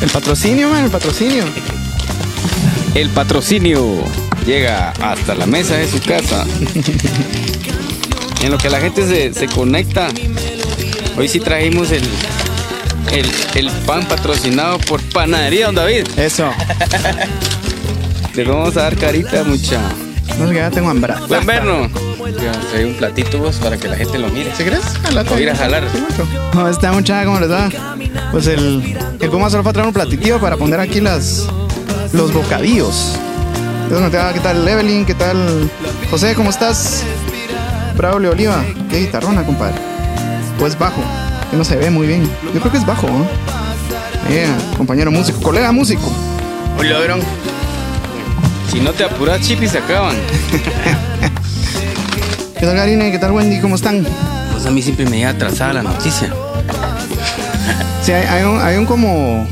El patrocinio, man, el patrocinio. El patrocinio llega hasta la mesa de su casa. En lo que la gente se, se conecta, hoy sí trajimos el, el, el pan patrocinado por Panadería Don David. Eso. Le vamos a dar carita, mucha. No ya tengo hambre. Buen verno. Trae un platito vos para que la gente lo mire. ¿Sí crees? A ir a jalar. ¿Cómo está muchacha? ¿Cómo les va? Pues el, el Puma solo fue a traer un platitito para poner aquí las, los bocadillos. Entonces, ¿qué tal Evelyn? ¿Qué tal José? ¿Cómo estás? Braulio Oliva. Qué guitarrona, compadre. Pues bajo. Que no se ve muy bien. Yo creo que es bajo, ¿no? Yeah, compañero músico, colega músico. Hola, verón. Si no te apuras, chipis se acaban. ¿Qué tal Karine? ¿Qué tal Wendy? ¿Cómo están? Pues a mí siempre me llega atrasada la noticia. Sí, hay, hay un, hay un como...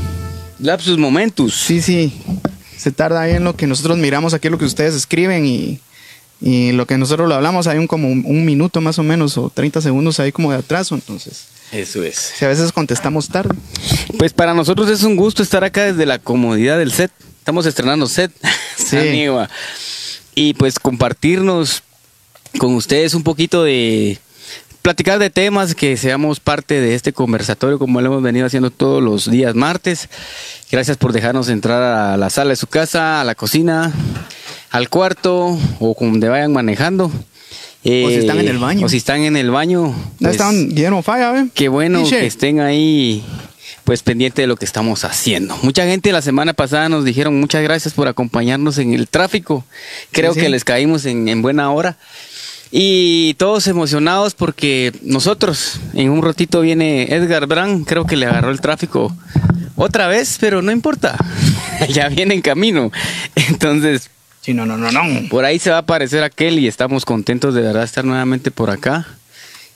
Lapsus momentus. Sí, sí. Se tarda ahí en lo que nosotros miramos aquí, lo que ustedes escriben y, y lo que nosotros lo hablamos. Hay un como un, minuto más o menos o 30 segundos ahí como de atraso. Entonces, Eso es. si a veces contestamos tarde. Pues para nosotros es un gusto estar acá desde la comodidad del set. Estamos estrenando set. Sí. Y pues compartirnos con ustedes un poquito de platicar de temas, que seamos parte de este conversatorio como lo hemos venido haciendo todos los días martes. Gracias por dejarnos entrar a la sala de su casa, a la cocina, al cuarto o donde vayan manejando. Eh, O si están en el baño. O si están en el baño. Pues, estaban Guillermo Falla, ¿ve? Qué bueno que estén ahí, pues pendiente de lo que estamos haciendo. Mucha gente la semana pasada nos dijeron muchas gracias por acompañarnos en el tráfico. Creo Sí, sí. que les caímos en, en buena hora. Y todos emocionados porque nosotros, en un ratito viene Edgar Brand, creo que le agarró el tráfico otra vez, pero no importa, ya viene en camino. Entonces, Sí, no, no, no, no. por ahí se va a aparecer aquel y estamos contentos de verdad estar nuevamente por acá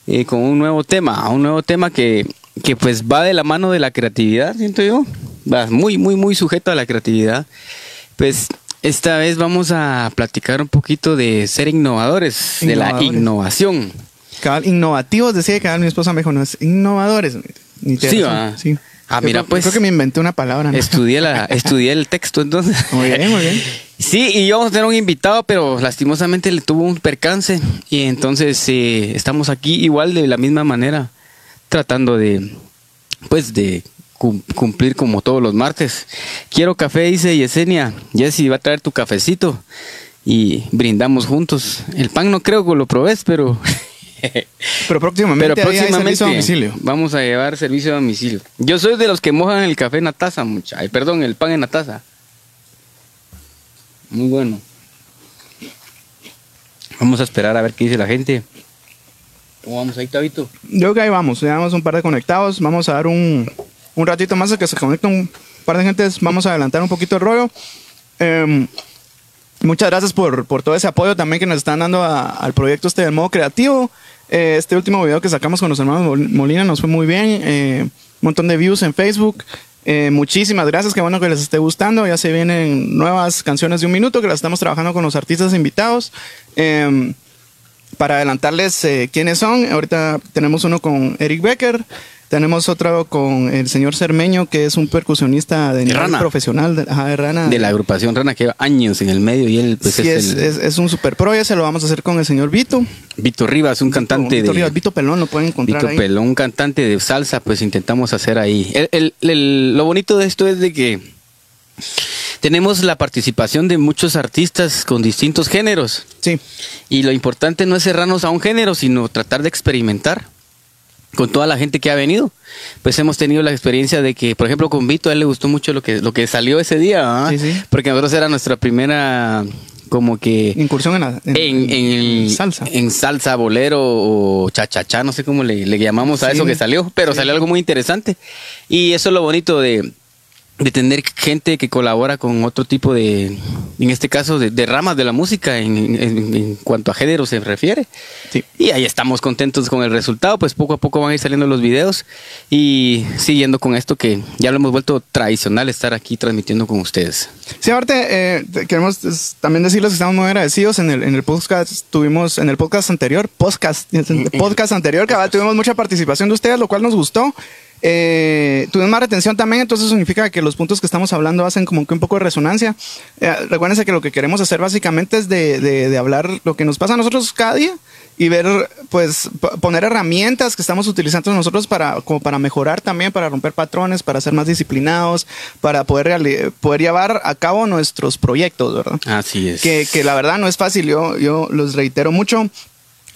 eh, con un nuevo tema, un nuevo tema que, que pues va de la mano de la creatividad, siento yo, va muy, muy, muy sujeto a la creatividad. Pues esta vez vamos a platicar un poquito de ser innovadores, de la innovación. Cabal, innovativos, decía que mi esposa me dijo, no es innovadores. Sí, va. sí. Ah, Yo mira, creo- pues. Creo que me inventé una palabra. ¿no? Estudié, la, estudié el texto entonces. Muy bien, muy bien. Sí, y íbamos a tener un invitado, pero lastimosamente le tuvo un percance. Y entonces eh, estamos aquí igual de la misma manera, tratando de, pues, de cum- cumplir como todos los martes. Quiero café, dice Yesenia. Jessy va a traer tu cafecito y brindamos juntos. El pan no creo que lo probés, pero, Pero próximamente, pero hay próximamente servicio a domicilio. vamos a llevar servicio a domicilio. Yo soy de los que mojan el café en la taza, mucha. Ay, perdón, el pan en la taza. Muy bueno. Vamos a esperar a ver qué dice la gente. ¿Cómo vamos ahí, Tabito? Yo creo que ahí vamos, ya vamos un par de conectados. Vamos a dar un, un ratito más a que se conecten un par de gentes. Vamos a adelantar un poquito el rollo. Em, muchas gracias por, por todo ese apoyo también que nos están dando a- al proyecto este del modo creativo. Eh, este último video que sacamos con los hermanos Mol- Molina nos fue muy bien. eh, un montón de views en Facebook. Eh, muchísimas gracias, qué bueno que les esté gustando. Ya se vienen nuevas canciones de un minuto que las estamos trabajando con los artistas invitados. Em, para adelantarles eh, quiénes son, ahorita tenemos uno con Eric Becker, tenemos otro con el señor Cermeño, que es un percusionista de nivel Rana. profesional de, ajá, de Rana. De la agrupación Rana que lleva años en el medio y él pues Sí, es, es, el es- es un super pro, ya se lo vamos a hacer con el señor Vito. Vito Rivas, un cantante Vito, de Rivas, Vito Pelón, lo pueden encontrar Vito ahí. Pelón, un cantante de salsa, pues intentamos hacer ahí. El- el- el- lo bonito de esto es de que tenemos la participación de muchos artistas con distintos géneros. Sí, Y lo importante no es cerrarnos a un género, sino tratar de experimentar con toda la gente que ha venido. Pues hemos tenido la experiencia de que, por ejemplo, con Vito a él le gustó mucho lo que, lo que salió ese día. Sí, sí. porque nosotros era nuestra primera como que incursión en, la, en- en, en- en salsa. en salsa, bolero o chachachá, no sé cómo le, le llamamos a Sí. eso que salió, pero salió algo muy interesante. Y eso es lo bonito de, de tener gente que colabora con otro tipo de, en este caso, de, de ramas de la música en, en- en cuanto a género se refiere. Sí. Y ahí estamos contentos con el resultado, pues poco a poco van a ir saliendo los videos y siguiendo con esto que ya lo hemos vuelto tradicional estar aquí transmitiendo con ustedes. Sí, aparte, eh, queremos también decirles que estamos muy agradecidos. En el, en el podcast tuvimos, en el podcast anterior, podcast, podcast anterior, cabal, tuvimos mucha participación de ustedes, lo cual nos gustó. Eh, tuvimos más retención también, entonces significa que los puntos que estamos hablando hacen como que un poco de resonancia. Eh, recuérdense que lo que queremos hacer básicamente es de, de, de hablar lo que nos pasa a nosotros cada día y ver, pues, poner herramientas que estamos utilizando nosotros para, como para mejorar también, para romper patrones, para ser más disciplinados, para poder, poder llevar a cabo nuestros proyectos, ¿verdad? Así es. Que, que la verdad no es fácil, yo, yo los reitero mucho.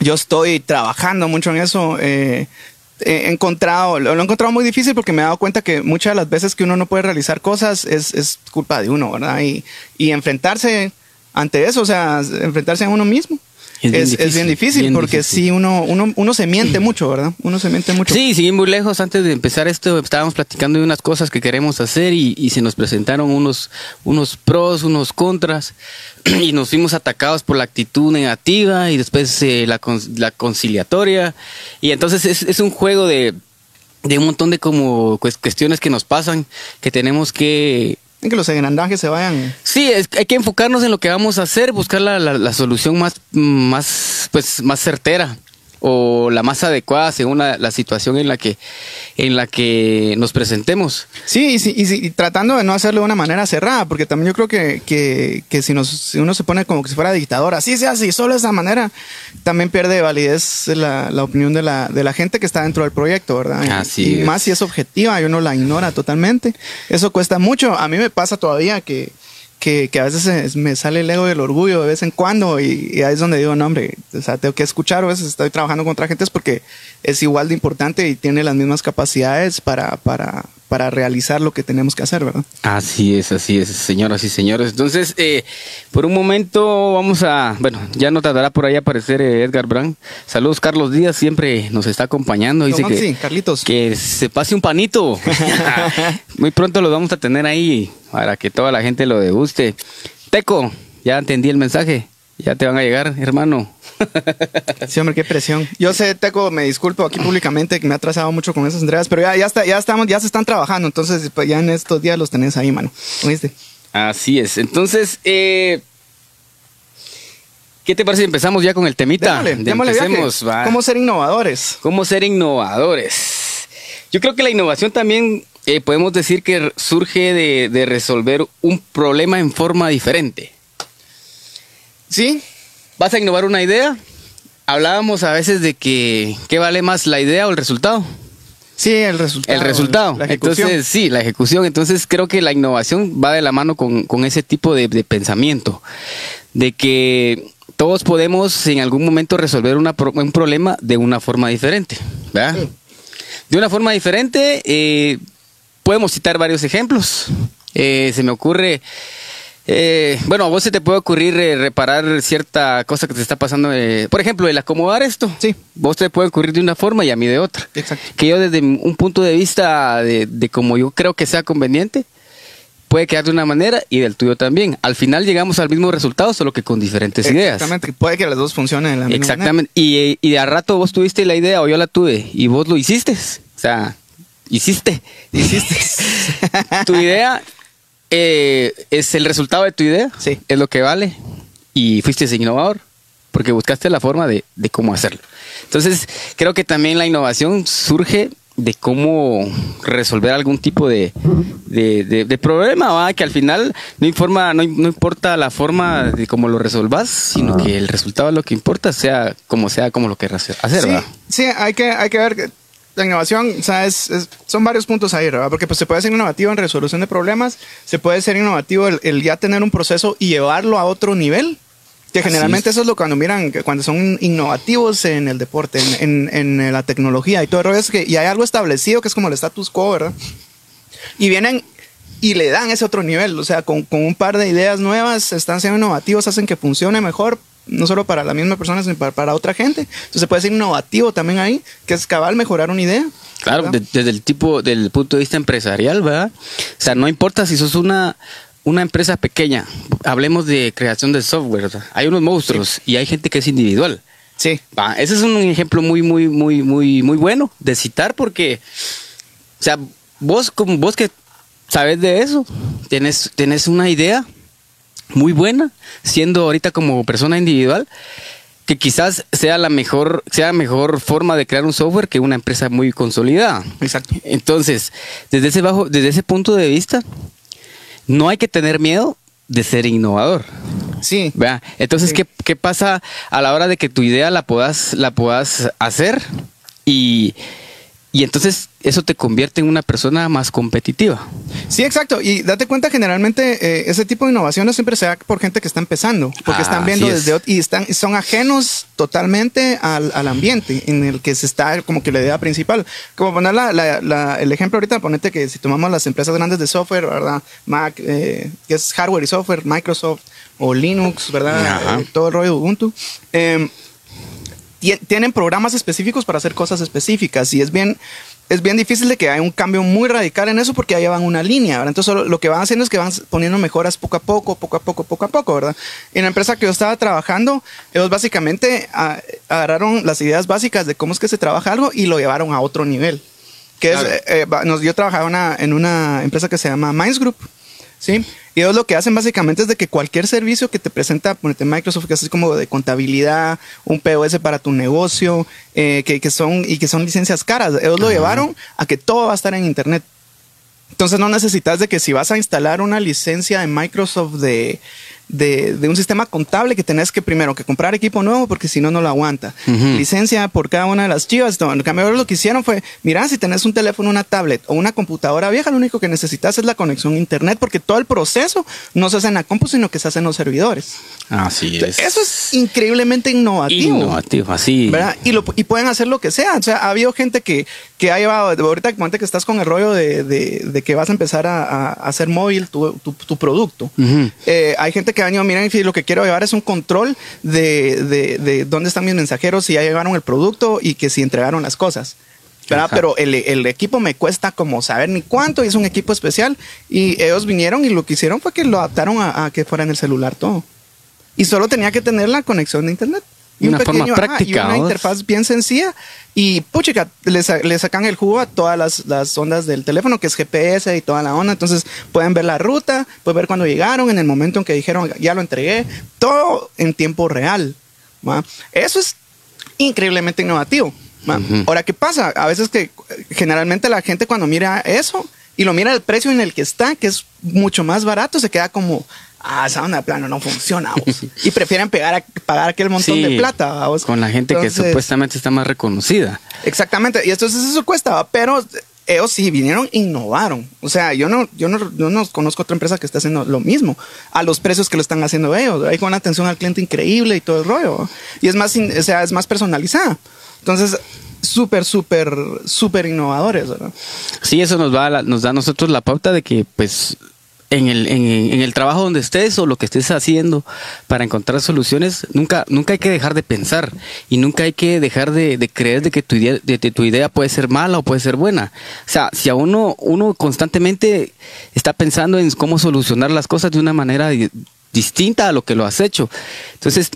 Yo estoy trabajando mucho en eso. Eh, he encontrado, lo he encontrado muy difícil porque me he dado cuenta que muchas de las veces que uno no puede realizar cosas es, es culpa de uno, ¿verdad? Y, y enfrentarse ante eso, o sea, enfrentarse a uno mismo. Es bien, es, difícil, es bien difícil bien porque difícil. sí, uno, uno, uno se miente mucho, ¿verdad? Uno se miente mucho. Sí, sí, muy lejos. Antes de empezar esto, estábamos platicando de unas cosas que queremos hacer y, y se nos presentaron unos, unos pros, unos contras y nos fuimos atacados por la actitud negativa y después eh, la, la, conciliatoria. Y entonces es, es un juego de, de, un montón de como cuestiones que nos pasan que tenemos que que los engrandajes se vayan. Sí, es, hay que enfocarnos en lo que vamos a hacer, buscar la, la, la solución más, más, pues, más certera o la más adecuada según la, la, situación en la que en la que nos presentemos. Sí, y, y, y, tratando de no hacerlo de una manera cerrada, porque también yo creo que, que, que si, nos, si uno se pone como que si fuera dictador, así se hace, y solo de esa manera, también pierde validez la, la opinión de la, de la gente que está dentro del proyecto, ¿verdad? Así y es. más si es objetiva y uno la ignora totalmente. Eso cuesta mucho. A mí me pasa todavía que que, a veces me sale el ego del orgullo de vez en cuando y, y, ahí es donde digo, no, hombre, o sea, tengo que escuchar, a veces estoy trabajando con otra gente es porque es igual de importante y tiene las mismas capacidades para, para, para realizar lo que tenemos que hacer, ¿verdad? Así es, así es, señoras y señores. Entonces, eh, por un momento vamos a, bueno, ya no tardará por ahí aparecer eh, Edgar Brand. Saludos, Carlos Díaz, siempre nos está acompañando. Dice que, sí, Carlitos. que se pase un panito. Muy pronto lo vamos a tener ahí para que toda la gente lo deguste. Teco, ya entendí el mensaje. Ya te van a llegar, hermano. Sí, hombre, qué presión. Yo sé, Teco, me disculpo aquí públicamente que me ha atrasado mucho con esas entregas, pero ya, ya, está, ya, estamos, ya se están trabajando, entonces pues, ya en estos días los tenés ahí, mano. ¿Oíste? Así es. Entonces, eh, ¿qué te parece si empezamos ya con el temita? Démosle, démosle Empecemos, va. ¿Cómo ser innovadores? ¿Cómo ser innovadores? Yo creo que la innovación también eh, podemos decir que surge de, de resolver un problema en forma diferente. Sí, ¿Vas a innovar una idea? Hablábamos a veces de que ¿qué vale más la idea o el resultado? Sí, el resultado. El resultado. La. Entonces, sí, la ejecución. Entonces, creo que la innovación va de la mano con, con ese tipo de, de, pensamiento. De que todos podemos en algún momento resolver una, un problema de una forma diferente. ¿verdad? Sí. De una forma diferente, eh, podemos citar varios ejemplos. Eh, se me ocurre. Eh, bueno, a vos se te puede ocurrir eh, reparar cierta cosa que te está pasando. Eh, por ejemplo, el acomodar esto. Sí. Vos te puede ocurrir de una forma y a mí de otra. Exacto. Que yo desde un punto de vista de, de como yo creo que sea conveniente, puede quedar de una manera y del tuyo también. Al final llegamos al mismo resultado, solo que con diferentes ideas. Exactamente. Puede que las dos funcionen de la misma Exactamente. Y, y de a rato vos tuviste la idea o yo la tuve y vos lo hiciste. O sea, hiciste. Hiciste. tu idea eh, es el resultado de tu idea, sí. es lo que vale. Y fuiste innovador porque buscaste la forma de, de, cómo hacerlo. Entonces, creo que también la innovación surge de cómo resolver algún tipo de, de, de, de problema, ¿va? que al final no, informa, no, no, importa la forma de cómo lo resolvas, sino que el resultado es lo que importa, sea como sea, como lo quieras hacer. Sí, ¿va? sí hay, que, hay que ver la innovación, o sea, es, es, son varios puntos ahí, ¿verdad? Porque pues, se puede ser innovativo en resolución de problemas, se puede ser innovativo el, el ya tener un proceso y llevarlo a otro nivel. Que generalmente es. eso es lo que cuando miran, cuando son innovativos en el deporte, en, en, en la tecnología y todo el rollo, es que y hay algo establecido que es como el status quo, ¿verdad? Y vienen y le dan ese otro nivel, o sea, con, con un par de ideas nuevas, están siendo innovativos, hacen que funcione mejor, no solo para la misma persona, sino para, para, otra gente. Entonces se puede ser innovativo también ahí, que es cabal mejorar una idea. Claro, de, desde el tipo, del punto de vista empresarial, ¿verdad? O sea, no importa si sos una, una empresa pequeña, hablemos de creación de software, ¿verdad? hay unos monstruos sí. y hay gente que es individual. Sí. Va, ese es un ejemplo muy, muy, muy, muy, muy bueno de citar porque, o sea, vos, como vos que sabes de eso, tenés, tenés una idea muy buena, siendo ahorita como persona individual, que quizás sea la mejor, sea mejor forma de crear un software que una empresa muy consolidada. Exacto. Entonces, desde ese bajo, desde ese punto de vista, no hay que tener miedo de ser innovador. Sí. ¿Vea? Entonces, Sí. ¿qué, qué pasa a la hora de que tu idea la puedas, la puedas hacer? Y, y entonces eso te convierte en una persona más competitiva. Sí, exacto. Y date cuenta, generalmente eh, ese tipo de innovaciones siempre se da por gente que está empezando, porque Ah, están viendo así es. desde ot- y están son ajenos totalmente al, al ambiente en el que se está como que la idea principal. Como poner la- la- la- el ejemplo ahorita, ponete que si tomamos las empresas grandes de software, ¿verdad? Mac, eh, que es hardware y software, Microsoft o Linux, ¿verdad? Eh, todo el rollo de Ubuntu. Tie- tienen programas específicos para hacer cosas específicas y es bien es bien difícil de que haya un cambio muy radical en eso porque ya llevan una línea, ¿verdad? Entonces lo que van haciendo es que van poniendo mejoras poco a poco, poco a poco, poco a poco, ¿verdad? En la empresa que yo estaba trabajando, ellos básicamente agarraron las ideas básicas de cómo es que se trabaja algo y lo llevaron a otro nivel. Que Claro. es, eh, eh, yo trabajaba una- en una empresa que se llama Minds Group, ¿sí? Y ellos lo que hacen básicamente es de que cualquier servicio que te presenta, ponete Microsoft, que es como de contabilidad, un POS para tu negocio, eh, que, que son, y que son licencias caras, ellos lo llevaron a que todo va a estar en Internet. Entonces no necesitas de que si vas a instalar una licencia de Microsoft de, de, de un sistema contable que tenés que primero que comprar equipo nuevo porque si no no lo aguanta. Licencia por cada una de las chivas. No, en cambio ahora lo que hicieron fue, mira, si tenés un teléfono, una tablet o una computadora vieja, lo único que necesitas es la conexión a internet porque todo el proceso no se hace en la compu, sino que se hace en los servidores. Así es. Eso es increíblemente innovativo. innovativo, así. ¿verdad? Y, lo, y pueden hacer lo que sea. O sea, ha habido gente que, que ha llevado, ahorita que que estás con el rollo de, de- de que vas a empezar a, a hacer móvil tu, tu- tu producto. Eh, hay gente que ha venido, miren, si lo que quiero llevar es un control de, de- de dónde están mis mensajeros, si ya llevaron el producto y que si entregaron las cosas. Pero el, el equipo me cuesta como saber ni cuánto y es un equipo especial. Y ellos vinieron y lo que hicieron fue que lo adaptaron a, a que fuera en el celular todo. Y solo tenía que tener la conexión de internet. Y Una forma ajá, práctica, y una interfaz bien sencilla. Y puchica, le, le sacan el jugo a todas las, las ondas del teléfono, que es GPS y toda la onda. Entonces pueden ver la ruta, pueden ver cuando llegaron, en el momento en que dijeron ya lo entregué, todo en tiempo real. ¿va? Eso es increíblemente innovativo. Ahora, ¿qué pasa? A veces que generalmente la gente cuando mira eso y lo mira el precio en el que está, que es mucho más barato, se queda como, ah, esa onda de plano no funciona. vos". y prefieren pegar a- pagar aquel montón Sí, de plata. vos. Con la gente que supuestamente está más reconocida. Exactamente, y entonces eso cuesta, ¿va? pero ellos sí vinieron, innovaron. O sea, yo no, yo no, yo no conozco otra empresa que esté haciendo lo mismo a los precios que lo están haciendo ellos. Hay con una atención al cliente increíble y todo el rollo. Y es más, o sea, es más personalizada. Entonces, súper, súper, súper innovadores, ¿verdad? Sí, eso nos va a la- nos da a nosotros la pauta de que pues en el, en, el trabajo donde estés o lo que estés haciendo para encontrar soluciones, nunca, nunca hay que dejar de pensar y nunca hay que dejar de, de creer de que tu idea, de, tu idea puede ser mala o puede ser buena. O sea, si a uno, uno constantemente está pensando en cómo solucionar las cosas de una manera di- distinta a lo que lo has hecho. Entonces,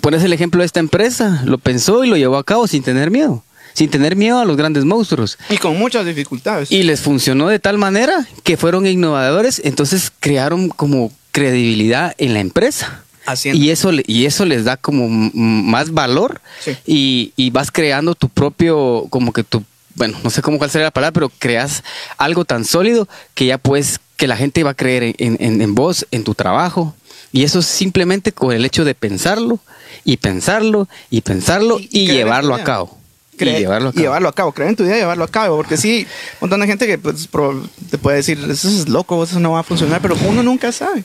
pones el ejemplo de esta empresa, lo pensó y lo llevó a cabo sin tener miedo. Sin tener miedo a los grandes monstruos. Y con muchas dificultades. Y les funcionó de tal manera que fueron innovadores, entonces crearon como credibilidad en la empresa. Haciendo. Y eso, y eso les da como más valor Sí. y, y vas creando tu propio, como que tu, bueno, no sé cómo cuál sería la palabra, pero creas algo tan sólido que ya puedes, que la gente va a creer en, en- en vos, en tu trabajo. Y eso es simplemente con el hecho de pensarlo y pensarlo y pensarlo Y- llevarlo a cabo. Creer- y llevarlo a y cabo. llevarlo a cabo, creer en tu idea y llevarlo a cabo, porque sí, un montón de gente que pues, te puede decir, eso es loco, eso no va a funcionar, pero uno nunca sabe.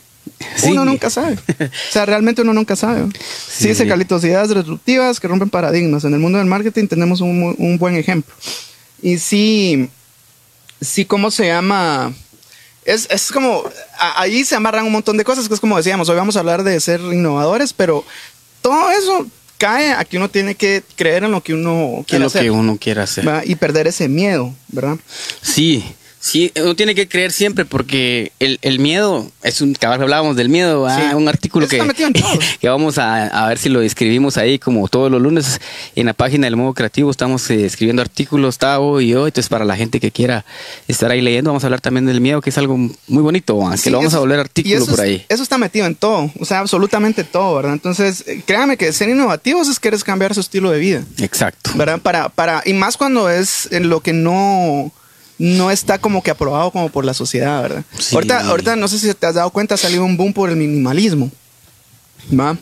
Sí. Uno nunca sabe. O sea, realmente uno nunca sabe. Sí, Sí. Carlitos, ideas disruptivas que rompen paradigmas. En el mundo del marketing tenemos un, un buen ejemplo. Y sí, sí, ¿cómo se llama? Es, es como, a- ahí se amarran un montón de cosas, que es como decíamos, hoy vamos a hablar de ser innovadores, pero todo eso cae a que uno tiene que creer en lo que uno quiere lo hacer. que uno quiera hacer. ¿verdad? Y perder ese miedo, ¿verdad? Sí, Sí, uno tiene que creer siempre porque el, el miedo, es un cabal hablábamos del miedo. Sí. un artículo Eso que, que vamos a, a ver si lo escribimos ahí como todos los lunes en la página del modo creativo estamos eh, escribiendo artículos Tavo y yo, entonces para la gente que quiera estar ahí leyendo vamos a hablar también del miedo que es algo muy bonito, que lo vamos eso- a volver artículo por es- ahí. Eso está metido en todo, o sea, absolutamente todo, ¿verdad? Entonces, eh, créame que ser innovativos es querer cambiar su estilo de vida, Exacto. ¿verdad? Para, para, y más cuando es en lo que no, no está como que aprobado como por la sociedad, ¿verdad? Sí. Ahorita, ahorita no sé si te has dado cuenta, ha salido un boom por el minimalismo. ¿Va?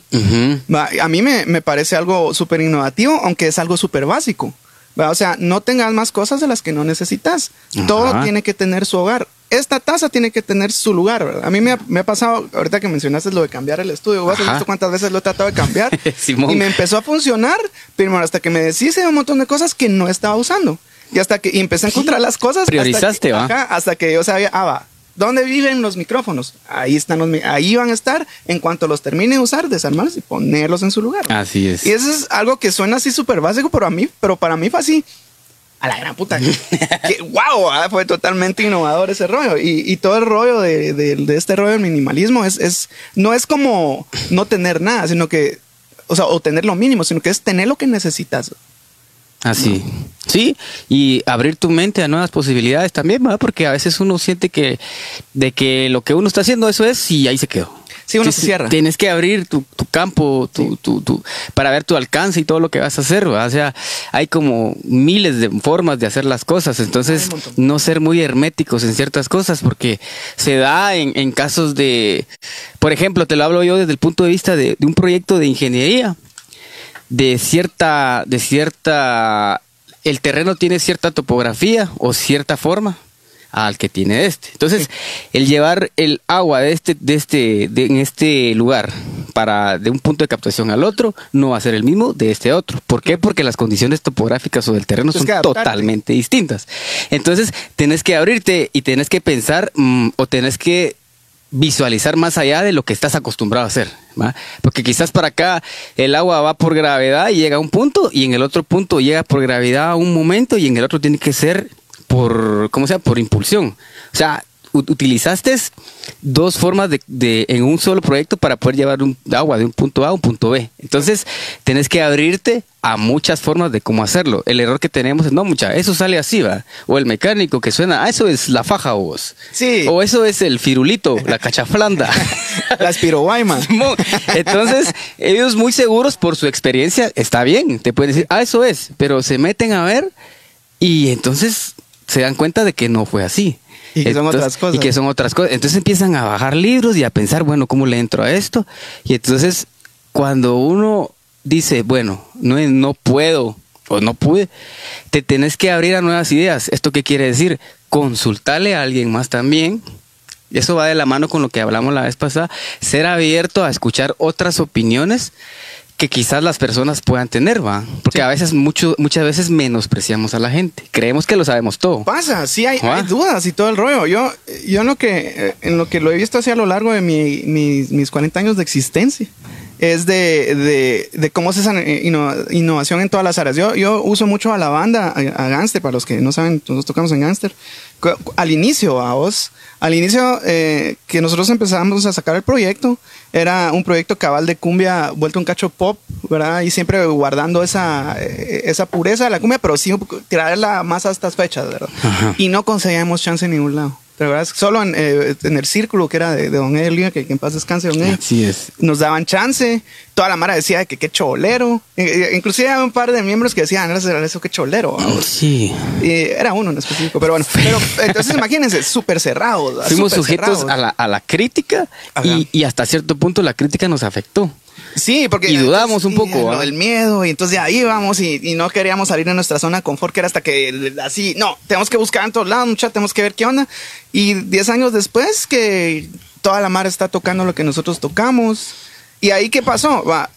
A mí me, me parece algo súper innovativo, aunque es algo súper básico. ¿va? O sea, no tengas más cosas de las que no necesitas. Ajá. Todo tiene que tener su hogar. Esta taza tiene que tener su lugar, ¿verdad? A mí me ha, me ha pasado, ahorita que mencionaste lo de cambiar el estudio, ¿vas? ¿has visto cuántas veces lo he tratado de cambiar? Y me empezó a funcionar, pero hasta que me deshice de un montón de cosas que no estaba usando. Y hasta que y empecé a encontrar las cosas. hasta Priorizaste, que- ¿va? hasta que yo sabía, ah, va, ¿dónde viven los micrófonos? Ahí están los ahí van a estar. En cuanto los termine de usar, desarmarlos y ponerlos en su lugar. Así es. Y eso es algo que suena así súper básico, pero a mí, pero para mí fue así. A la gran puta. que, wow, ah, fue totalmente innovador ese rollo. Y, y todo el rollo de, de- de este rollo del minimalismo es, es, no es como no tener nada, sino que, o sea, o tener lo mínimo, sino que es tener lo que necesitas. Así. Sí, y abrir tu mente a nuevas posibilidades también, ¿verdad? Porque a veces uno siente que de que lo que uno está haciendo eso es y ahí se quedó. Sí, uno se cierra. Tienes que abrir tu, tu campo tu, tu- tu- para ver tu alcance y todo lo que vas a hacer, ¿verdad? O sea, hay como miles de formas de hacer las cosas, entonces no ser muy herméticos en ciertas cosas porque se da en, en casos de, por ejemplo, te lo hablo yo desde el punto de vista de- de un proyecto de ingeniería de cierta, de cierta, el terreno tiene cierta topografía o cierta forma al que tiene este. Entonces, el llevar el agua de este, de este, de, en este lugar para de un punto de captación al otro no va a ser el mismo de este otro. ¿Por qué? Porque las condiciones topográficas o del terreno son totalmente distintas. Entonces, tenés que abrirte y tenés que pensar mm, o tenés que visualizar más allá de lo que estás acostumbrado a hacer. ¿va? Porque quizás para acá el agua va por gravedad y llega a un punto y en el otro punto llega por gravedad a un momento y en el otro tiene que ser por, ¿cómo sea? Por impulsión. O sea, utilizaste dos formas de, de- en un solo proyecto para poder llevar un agua de un punto A a un punto B. Entonces, tenés que abrirte a muchas formas de cómo hacerlo. El error que tenemos es, no, mucha, eso sale así, va. O el mecánico que suena, ah, eso es la faja vos. Sí. O eso es el firulito, la cachaflanda. Las piroguaymas. Simón. Entonces, ellos muy seguros por su experiencia, está bien, te pueden decir, ah, eso es, pero se meten a ver y entonces se dan cuenta de que no fue así. Y que son Entonces- otras cosas. Y que son otras cosas. Entonces empiezan a bajar libros y a pensar, bueno, ¿cómo le entro a esto? Y entonces, cuando uno dice, bueno, no, no puedo o no pude, te tenés que abrir a nuevas ideas. ¿Esto qué quiere decir? Consultarle a alguien más también. Eso va de la mano con lo que hablamos la vez pasada. Ser abierto a escuchar otras opiniones que quizás las personas puedan tener, ¿va? Porque Sí. a veces, mucho, muchas veces menospreciamos a la gente. Creemos que lo sabemos todo. Pasa, sí hay, hay dudas y todo el rollo. Yo, yo en lo que eh, en lo que lo he visto así a lo largo de mi- mis, mis 40 años de existencia es de, de, de cómo es esa eh, inno- innovación en todas las áreas. Yo, yo uso mucho a la banda, a, a Gangster, para los que no saben, nosotros tocamos en Gangster. Al inicio, a vos, al inicio eh, que nosotros empezamos a sacar el proyecto, era un proyecto cabal de cumbia vuelto un cacho pop, ¿verdad? Y siempre guardando esa, eh, esa pureza de la cumbia, pero sí traerla más a estas fechas, ¿verdad? Ajá. Y no conseguíamos chance en ningún lado. Pero verdad, solo en, eh, en el círculo que era de, de Don Elia, que, que en paz descanse Don Elia, Así es. nos daban chance. Toda la mara decía que qué cholero. Eh, eh, Inclusive había un par de miembros que decían, "No, eso qué cholero. vamos". Sí. Era uno en específico, pero bueno. Pero entonces imagínense, súper cerrados. Fuimos sujetos cerrados. a la, a la crítica y, y hasta cierto punto la crítica nos afectó. Sí, porque. Y dudamos un y poco, lo ¿ah? del miedo, y entonces ahí íbamos y, y no queríamos salir de nuestra zona de confort, que era hasta que así, no, tenemos que buscar en todos lados, mucha, tenemos que ver qué onda. Y 10 años después, que toda la mar está tocando lo que nosotros tocamos. ¿Y ahí qué pasó? Va,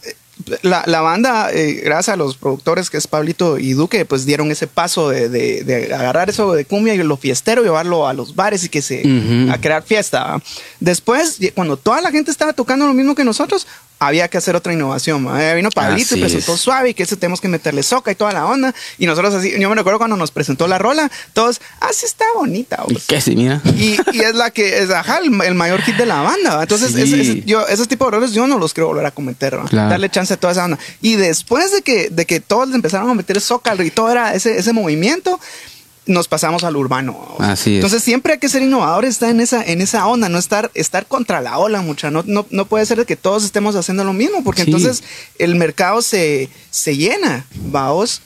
la, la banda, eh, gracias a los productores que es Pablito y Duque, pues dieron ese paso de, de- de agarrar eso de cumbia y lo fiestero, llevarlo a los bares y que se Ujú. a crear fiesta. Después, y- cuando toda la gente estaba tocando lo mismo que nosotros, había que hacer otra innovación. ¿va? Eh, vino Pablito y presentó es. suave y que ese tenemos que meterle soca y toda la onda. Y nosotros así, yo me recuerdo cuando nos presentó la rola, todos, ah, sí está bonita. ¿Y vos". qué sí, mira? Y, y es la que es ajá, el, el mayor hit de la banda. ¿va? Entonces, Sí. ese- ese- yo, esos tipos de errores yo no los quiero volver a cometer. Claro. Darle chance a toda esa banda. Y después de que, de que todos empezaron a meter zócalo y todo era ese, ese movimiento, nos pasamos al urbano. Así es. Entonces, siempre hay que ser innovadores, estar en esa, en esa onda, no estar, estar contra la ola, mucha. No, no, no puede ser que todos estemos haciendo lo mismo, porque Sí. entonces el mercado se, se llena, vaos.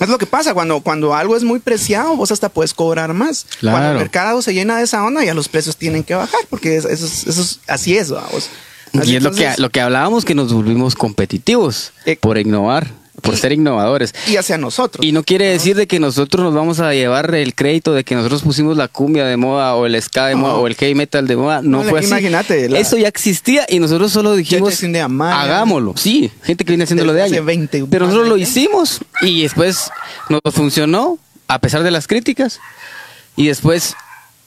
Es lo que pasa cuando, cuando algo es muy preciado, vos hasta puedes cobrar más. Claro. Cuando el mercado se llena de esa onda, ya los precios tienen que bajar, porque es- eso, es- eso es- así es, vamos. Así Y es lo que, lo que hablábamos, que nos volvimos competitivos Eh, por innovar, por y- ser innovadores. Y hacia nosotros. Y no quiere decir de que nosotros nos vamos a llevar el crédito de que nosotros pusimos la cumbia de moda o el ska de No. moda o el heavy metal de moda. No, No, fue así. imagínate, la- Eso ya existía y nosotros solo dijimos, amar. hagámoslo. Sí, gente que viene haciéndolo de años. 20 Pero nosotros lo hicimos y después nos funcionó a pesar de las críticas. Y después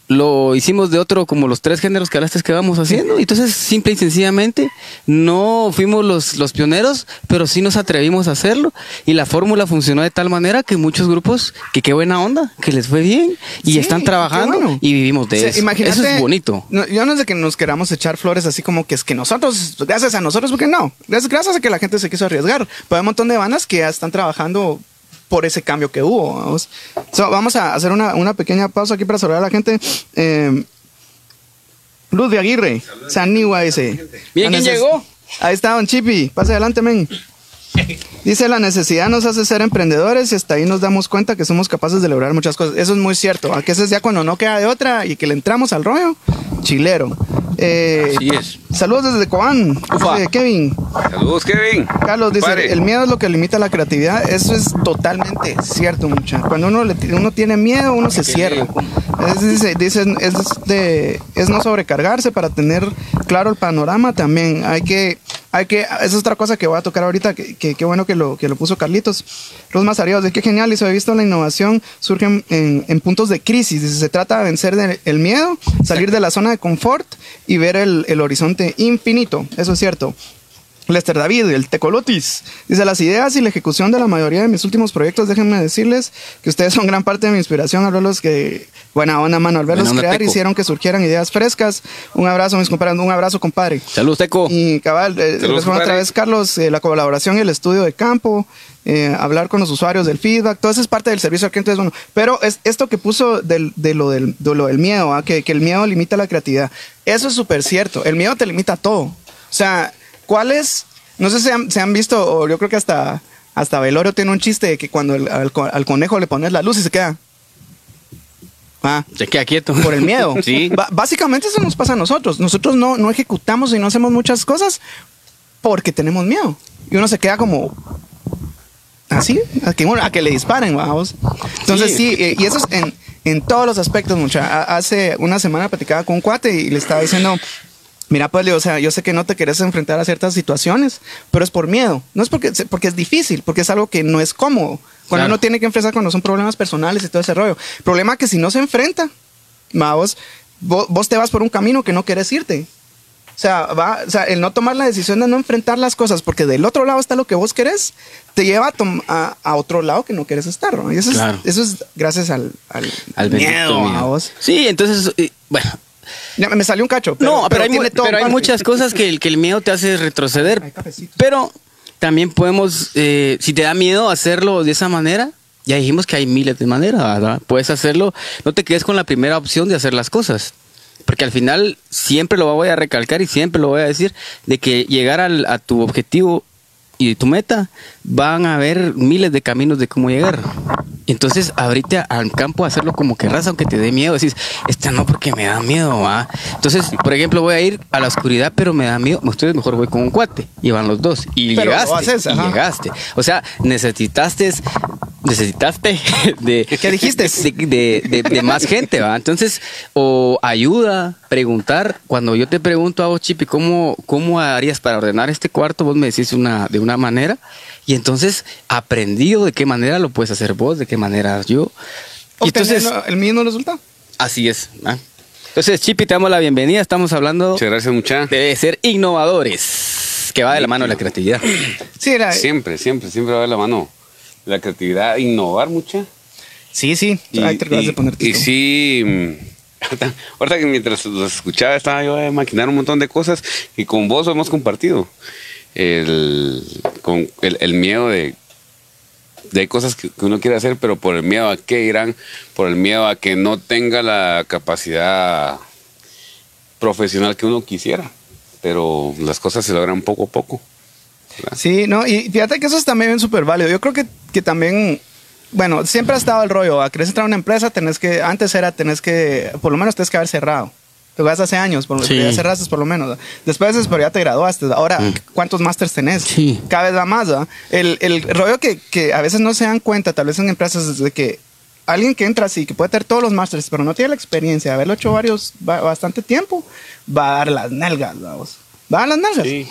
lo hicimos de otro, como los tres géneros que hablaste que vamos haciendo. Y Entonces, simple y sencillamente, no fuimos los, los pioneros, pero sí nos atrevimos a hacerlo. Y la fórmula funcionó de tal manera que muchos grupos, que qué buena onda, que les fue bien y Sí, están trabajando bueno. y vivimos de O sea, eso. imagínate- eso es bonito. No, yo no es de que nos queramos echar flores así como que es que nosotros, gracias a nosotros, porque no, gracias, gracias a que la gente se quiso arriesgar. Pero hay un montón de bandas que ya están trabajando por ese cambio que hubo. Vamos, So, vamos a hacer una, una pequeña pausa aquí para saludar a la gente. Eh, Luz de Aguirre, Sanigua dice. Bien, La ¿quién llegó? Ahí está, Don Chipi. Pase adelante, men. Dice, la necesidad nos hace ser emprendedores y hasta ahí nos damos cuenta que somos capaces de lograr muchas cosas. Eso es muy cierto. A que eso es ya cuando no queda de otra y que le entramos al rollo, chilero. Eh, Así es. Saludos desde Cobán. Dice Kevin. Saludos, Kevin. Carlos dice, el miedo es lo que limita la creatividad. Eso es totalmente cierto, mucha. Cuando uno, le- uno tiene miedo, uno se cierra. Es, dice, dice, es, de, es no sobrecargarse para tener claro el panorama también. Hay que, hay que, esa es otra cosa que voy a tocar ahorita, que, que, qué bueno que lo, que lo puso Carlitos. Los Mazarios, de qué genial, y se ha visto la innovación surge en, en- en puntos de crisis. Dice, se trata de vencer de- el miedo, salir de la zona de confort y ver el, el horizonte infinito. Eso es cierto. Lester David, el Tecolotis. Dice, las ideas y la ejecución de la mayoría de mis últimos proyectos, déjenme decirles que ustedes son gran parte de mi inspiración al verlos que, buena onda, mano, al verlos crear, Teco. hicieron que surgieran ideas frescas. Un abrazo, mis compañeros, un abrazo, compadre. Saludos, Teco. Y cabal, eh, otra vez, Carlos, eh, la colaboración y el estudio de campo, eh, hablar con los usuarios del feedback, todo eso es parte del servicio al cliente. es bueno. Pero es esto que puso del- de, lo del, de lo del miedo, ¿ah? que, que el miedo limita la creatividad. Eso es súper cierto. El miedo te limita todo. O sea, ¿cuál es? No sé si han, se han visto, o yo creo que hasta, hasta Velorio tiene un chiste de que cuando el- al, co- al conejo le pones la luz y se queda. Ah, Se queda quieto. por el miedo. Sí. Básicamente eso nos pasa a nosotros. Nosotros no, no ejecutamos y no hacemos muchas cosas porque tenemos miedo. Y uno se queda como así, a que, a que le disparen, vamos. Entonces sí, Sí. eh, y eso es en, en todos los aspectos, mucha. Hace una semana platicaba con un cuate y le estaba diciendo, mira, pues, o sea, yo sé que no te querés enfrentar a ciertas situaciones, pero es por miedo. No es porque, porque es difícil, porque es algo que no es cómodo. Cuando Claro. uno tiene que enfrentar cuando son problemas personales y todo ese rollo. Problema que si no se enfrenta, vos, vos, vos te vas por un camino que no querés irte. O sea, va, o sea, el no tomar la decisión de no enfrentar las cosas, porque del otro lado está lo que vos querés, te lleva a, tom- a, a otro lado que no querés estar. ¿no? Y eso, Claro. es, eso es gracias al, al, Al bendito miedo. miedo. Sí, entonces, bueno, Ya, me salió un cacho. Pero, no, pero, hay, tiene todo pero hay parte. muchas cosas que, el- que el miedo te hace retroceder. Pero también podemos, eh, si te da miedo hacerlo de esa manera, ya dijimos que hay miles de maneras, ¿verdad? Puedes hacerlo, no te quedes con la primera opción de hacer las cosas. Porque al final siempre lo voy a recalcar y siempre lo voy a decir, de que llegar al- a tu objetivo y tu meta, van a haber miles de caminos de cómo llegar. Entonces, abrirte a- al campo a hacerlo como querrás, aunque te dé miedo. Decís, esta no porque me da miedo, ¿va? Entonces, por ejemplo, voy a ir a la oscuridad, pero me da miedo. Ustedes mejor voy con un cuate. Y van los dos. Y Pero llegaste. haces, y llegaste. O sea, necesitaste, necesitaste de... ¿Qué dijiste? De, de- de- de más gente, ¿va? Entonces, o ayuda, preguntar. Cuando yo te pregunto a vos, Chipi, ¿cómo, ¿cómo harías para ordenar este cuarto? Vos me decís una, de una manera. Y entonces, aprendido de qué manera lo puedes hacer vos, de qué manera yo. Y entonces, el mismo resultado. así es. ¿va? Entonces, Chipi, te damos la bienvenida. Estamos hablando Muchas gracias, mucha. de ser innovadores. Que va de la mano la creatividad. Sí, era, Siempre, siempre, siempre va de la mano la creatividad, innovar mucha. sí, sí. Ahí te acabas de poner y sí, mm, ahorita que mientras los escuchaba estaba yo a maquinar un montón de cosas y con vos hemos compartido. El, con el, el miedo de, de cosas que, que uno quiere hacer, pero por el miedo a qué irán, por el miedo a que no tenga la capacidad profesional que uno quisiera. Pero las cosas se logran poco a poco. ¿Verdad? Sí, no, y fíjate que eso es también súper válido. Yo creo que, que también, bueno, siempre ha estado el rollo. A querer entrar a una empresa, tenés que, antes era, tenés que, por lo menos tienes que haber cerrado. Te vas hace años, por lo Sí. ya cerraste por lo menos. Después pero ya te graduaste. Ahora, ¿cuántos másters tenés? Sí. Cada vez va más, ¿verdad? El, el rollo que, que a veces no se dan cuenta, tal vez en empresas, es de que alguien que entra así, que puede tener todos los másters, pero no tiene la experiencia de haberlo hecho varios, ba- bastante tiempo, va a dar las nalgas, vamos. Va a dar las nalgas. Sí.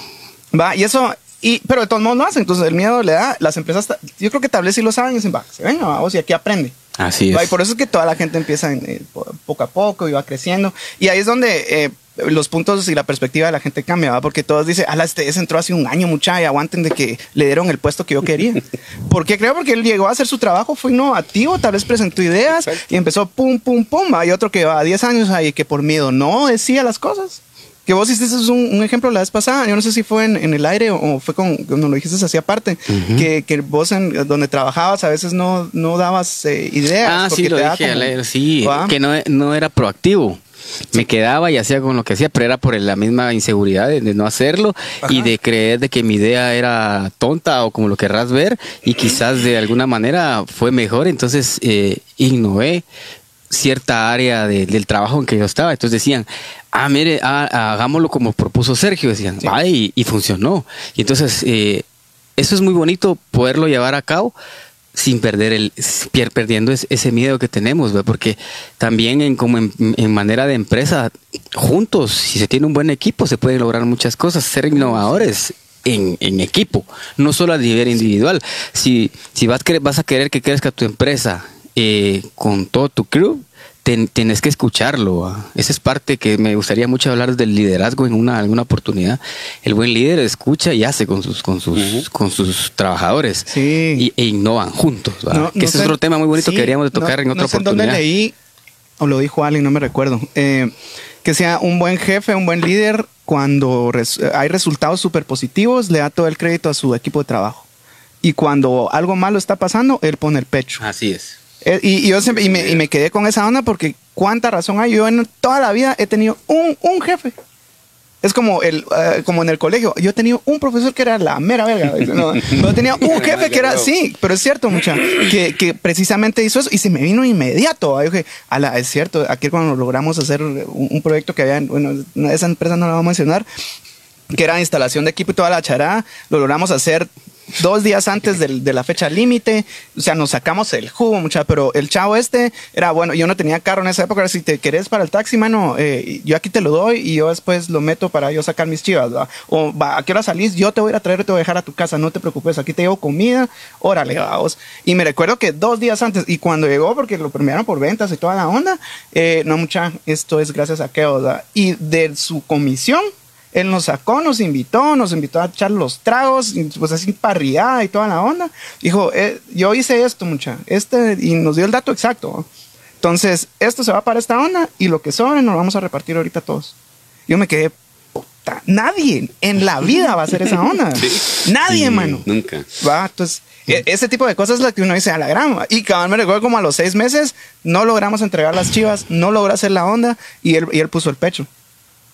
Va, y eso, y, pero de todos modos lo hacen, entonces el miedo le da, las empresas, yo creo que tal vez sí lo saben y dicen, va, se venga, vamos, y aquí aprende. Así Va, y es. por eso es que toda la gente empieza en, eh, po- poco a poco y va creciendo. Y ahí es donde eh, los puntos y la perspectiva de la gente cambia, ¿va? porque todos dicen, ala, este entró hace un año, mucha, y aguanten de que le dieron el puesto que yo quería. ¿Por qué creo? Porque él llegó a hacer su trabajo, fue innovativo, tal vez presentó ideas Exacto. y empezó pum, pum, pum. Hay otro que va a 10 años ahí que por miedo no decía las cosas. Que vos hiciste un, un ejemplo la vez pasada, yo no sé si fue en, en el aire o, o fue con, cuando lo dijiste así aparte, que, que vos en donde trabajabas a veces no, no dabas eh, ideas. Ah, porque sí, lo te dije, como- aire, sí, ¿Va? que no, no era proactivo. Me quedaba y hacía con lo que hacía, pero era por la misma inseguridad de, de no hacerlo y de creer de que mi idea era tonta o como lo querrás ver y quizás de alguna manera fue mejor, entonces eh, innové cierta área de- del trabajo en que yo estaba. Entonces decían, ah, mire, ah, hagámoslo como propuso Sergio. Decían, "Ah, y, y funcionó. Y entonces, eh, eso es muy bonito poderlo llevar a cabo sin perder el pier- perdiendo es- ese miedo que tenemos ¿ve? porque también en como en, en manera de empresa juntos si se tiene un buen equipo se pueden lograr muchas cosas ser innovadores en, en equipo no solo a nivel individual si si vas, vas a querer que crezca tu empresa eh, con todo tu crew ten- tienes que escucharlo. ¿va? Esa es parte que me gustaría mucho hablar del liderazgo en una alguna oportunidad. El buen líder escucha y hace con sus con sus con sus trabajadores Sí. y, e innovan juntos. ¿va? No, que no ese sé- es otro tema muy bonito sí, que deberíamos de tocar no- en otra sé oportunidad. dónde leí, o lo dijo alguien, no me recuerdo, eh, que sea un buen jefe, un buen líder, cuando res- hay resultados súper positivos, le da todo el crédito a su equipo de trabajo. Y cuando algo malo está pasando, él pone el pecho. Así es. Eh, y, y yo siempre, y me, y me quedé con esa onda porque cuánta razón hay. Yo en toda la vida he tenido un, un jefe. Es como, el, eh, como en el colegio. Yo he tenido un profesor que era la mera verga. No, yo tenía un jefe que era, sí, pero es cierto, mucha, que, que precisamente hizo eso y se me vino inmediato. Yo dije, ala, es cierto, aquí cuando logramos hacer un, un proyecto que había, en- bueno, esa empresa no la vamos a mencionar, que era instalación de equipo y toda la charada, lo logramos hacer dos días antes del- de la fecha límite, o sea, nos sacamos el jugo, mucha, pero el chavo este era bueno, yo no tenía carro en esa época, si te querés para el taxi, mano, eh, yo aquí te lo doy y yo después lo meto para yo sacar mis chivas, ¿va? o va, a qué hora salís, yo te voy a ir a traer, te voy a dejar a tu casa, no te preocupes, aquí te llevo comida, órale, vamos. Y me recuerdo que dos días antes, y cuando llegó, porque lo premiaron por ventas y toda la onda, eh, no mucha, esto es gracias a Keo, ¿va? y de su comisión, él nos sacó, nos invitó, nos invitó a echar los tragos, pues así parriada y toda la onda. Dijo, eh, yo hice esto, mucha, este, y nos dio el dato exacto. Entonces, esto se va para esta onda y lo que sobre nos lo vamos a repartir ahorita todos. Yo me quedé, puta, nadie en la vida va a hacer esa onda. Nadie, Sí, mano. Nunca. Va, entonces, e- ese tipo de cosas es lo que uno dice a la grama. Y cabal me recuerdo como a los seis meses, no logramos entregar las chivas, no logró hacer la onda y él, y él puso el pecho.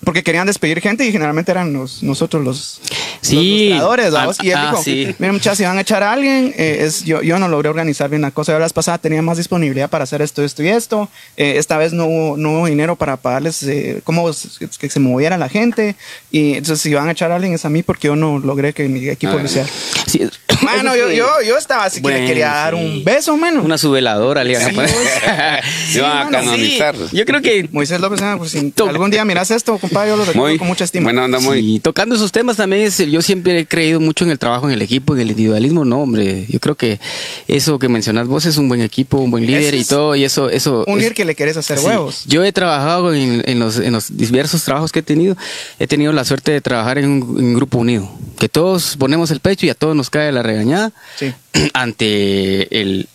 Porque querían despedir gente y generalmente eran los, nosotros los, Sí. los. Ah, Y él ah, dijo, sí. miren muchachos, si van a echar a alguien, eh, es, yo, yo no logré organizar bien la cosa. Yo la vez pasada tenía más disponibilidad para hacer esto, esto y esto. Eh, esta vez no hubo, no hubo dinero para pagarles eh, cómo que se moviera la gente. Y entonces si van a echar a alguien es a mí porque yo no logré que mi equipo Ah, lo hiciera. Sí, Mano, yo, yo, yo estaba así que le Bueno, quería dar un beso, mano. Una subeladora, le iban a poner. Se iban a canonizar. Yo creo que Moisés López, ah, pues, si algún día miras esto, compadre, yo lo recuerdo Muy con mucha estima. buena onda, muy. Sí, tocando esos temas también es, yo siempre he creído mucho en el trabajo en el equipo, en el individualismo, no, hombre, yo creo que eso que mencionas vos es un buen equipo, un buen líder y todo, y eso, eso. Un es- líder que le querés hacer Sí. huevos. Yo he trabajado en, en los, en los diversos trabajos que he tenido, he tenido la suerte de trabajar en un, en un grupo unido, que todos ponemos el pecho y a todos nos cae la regañada Sí. ante el,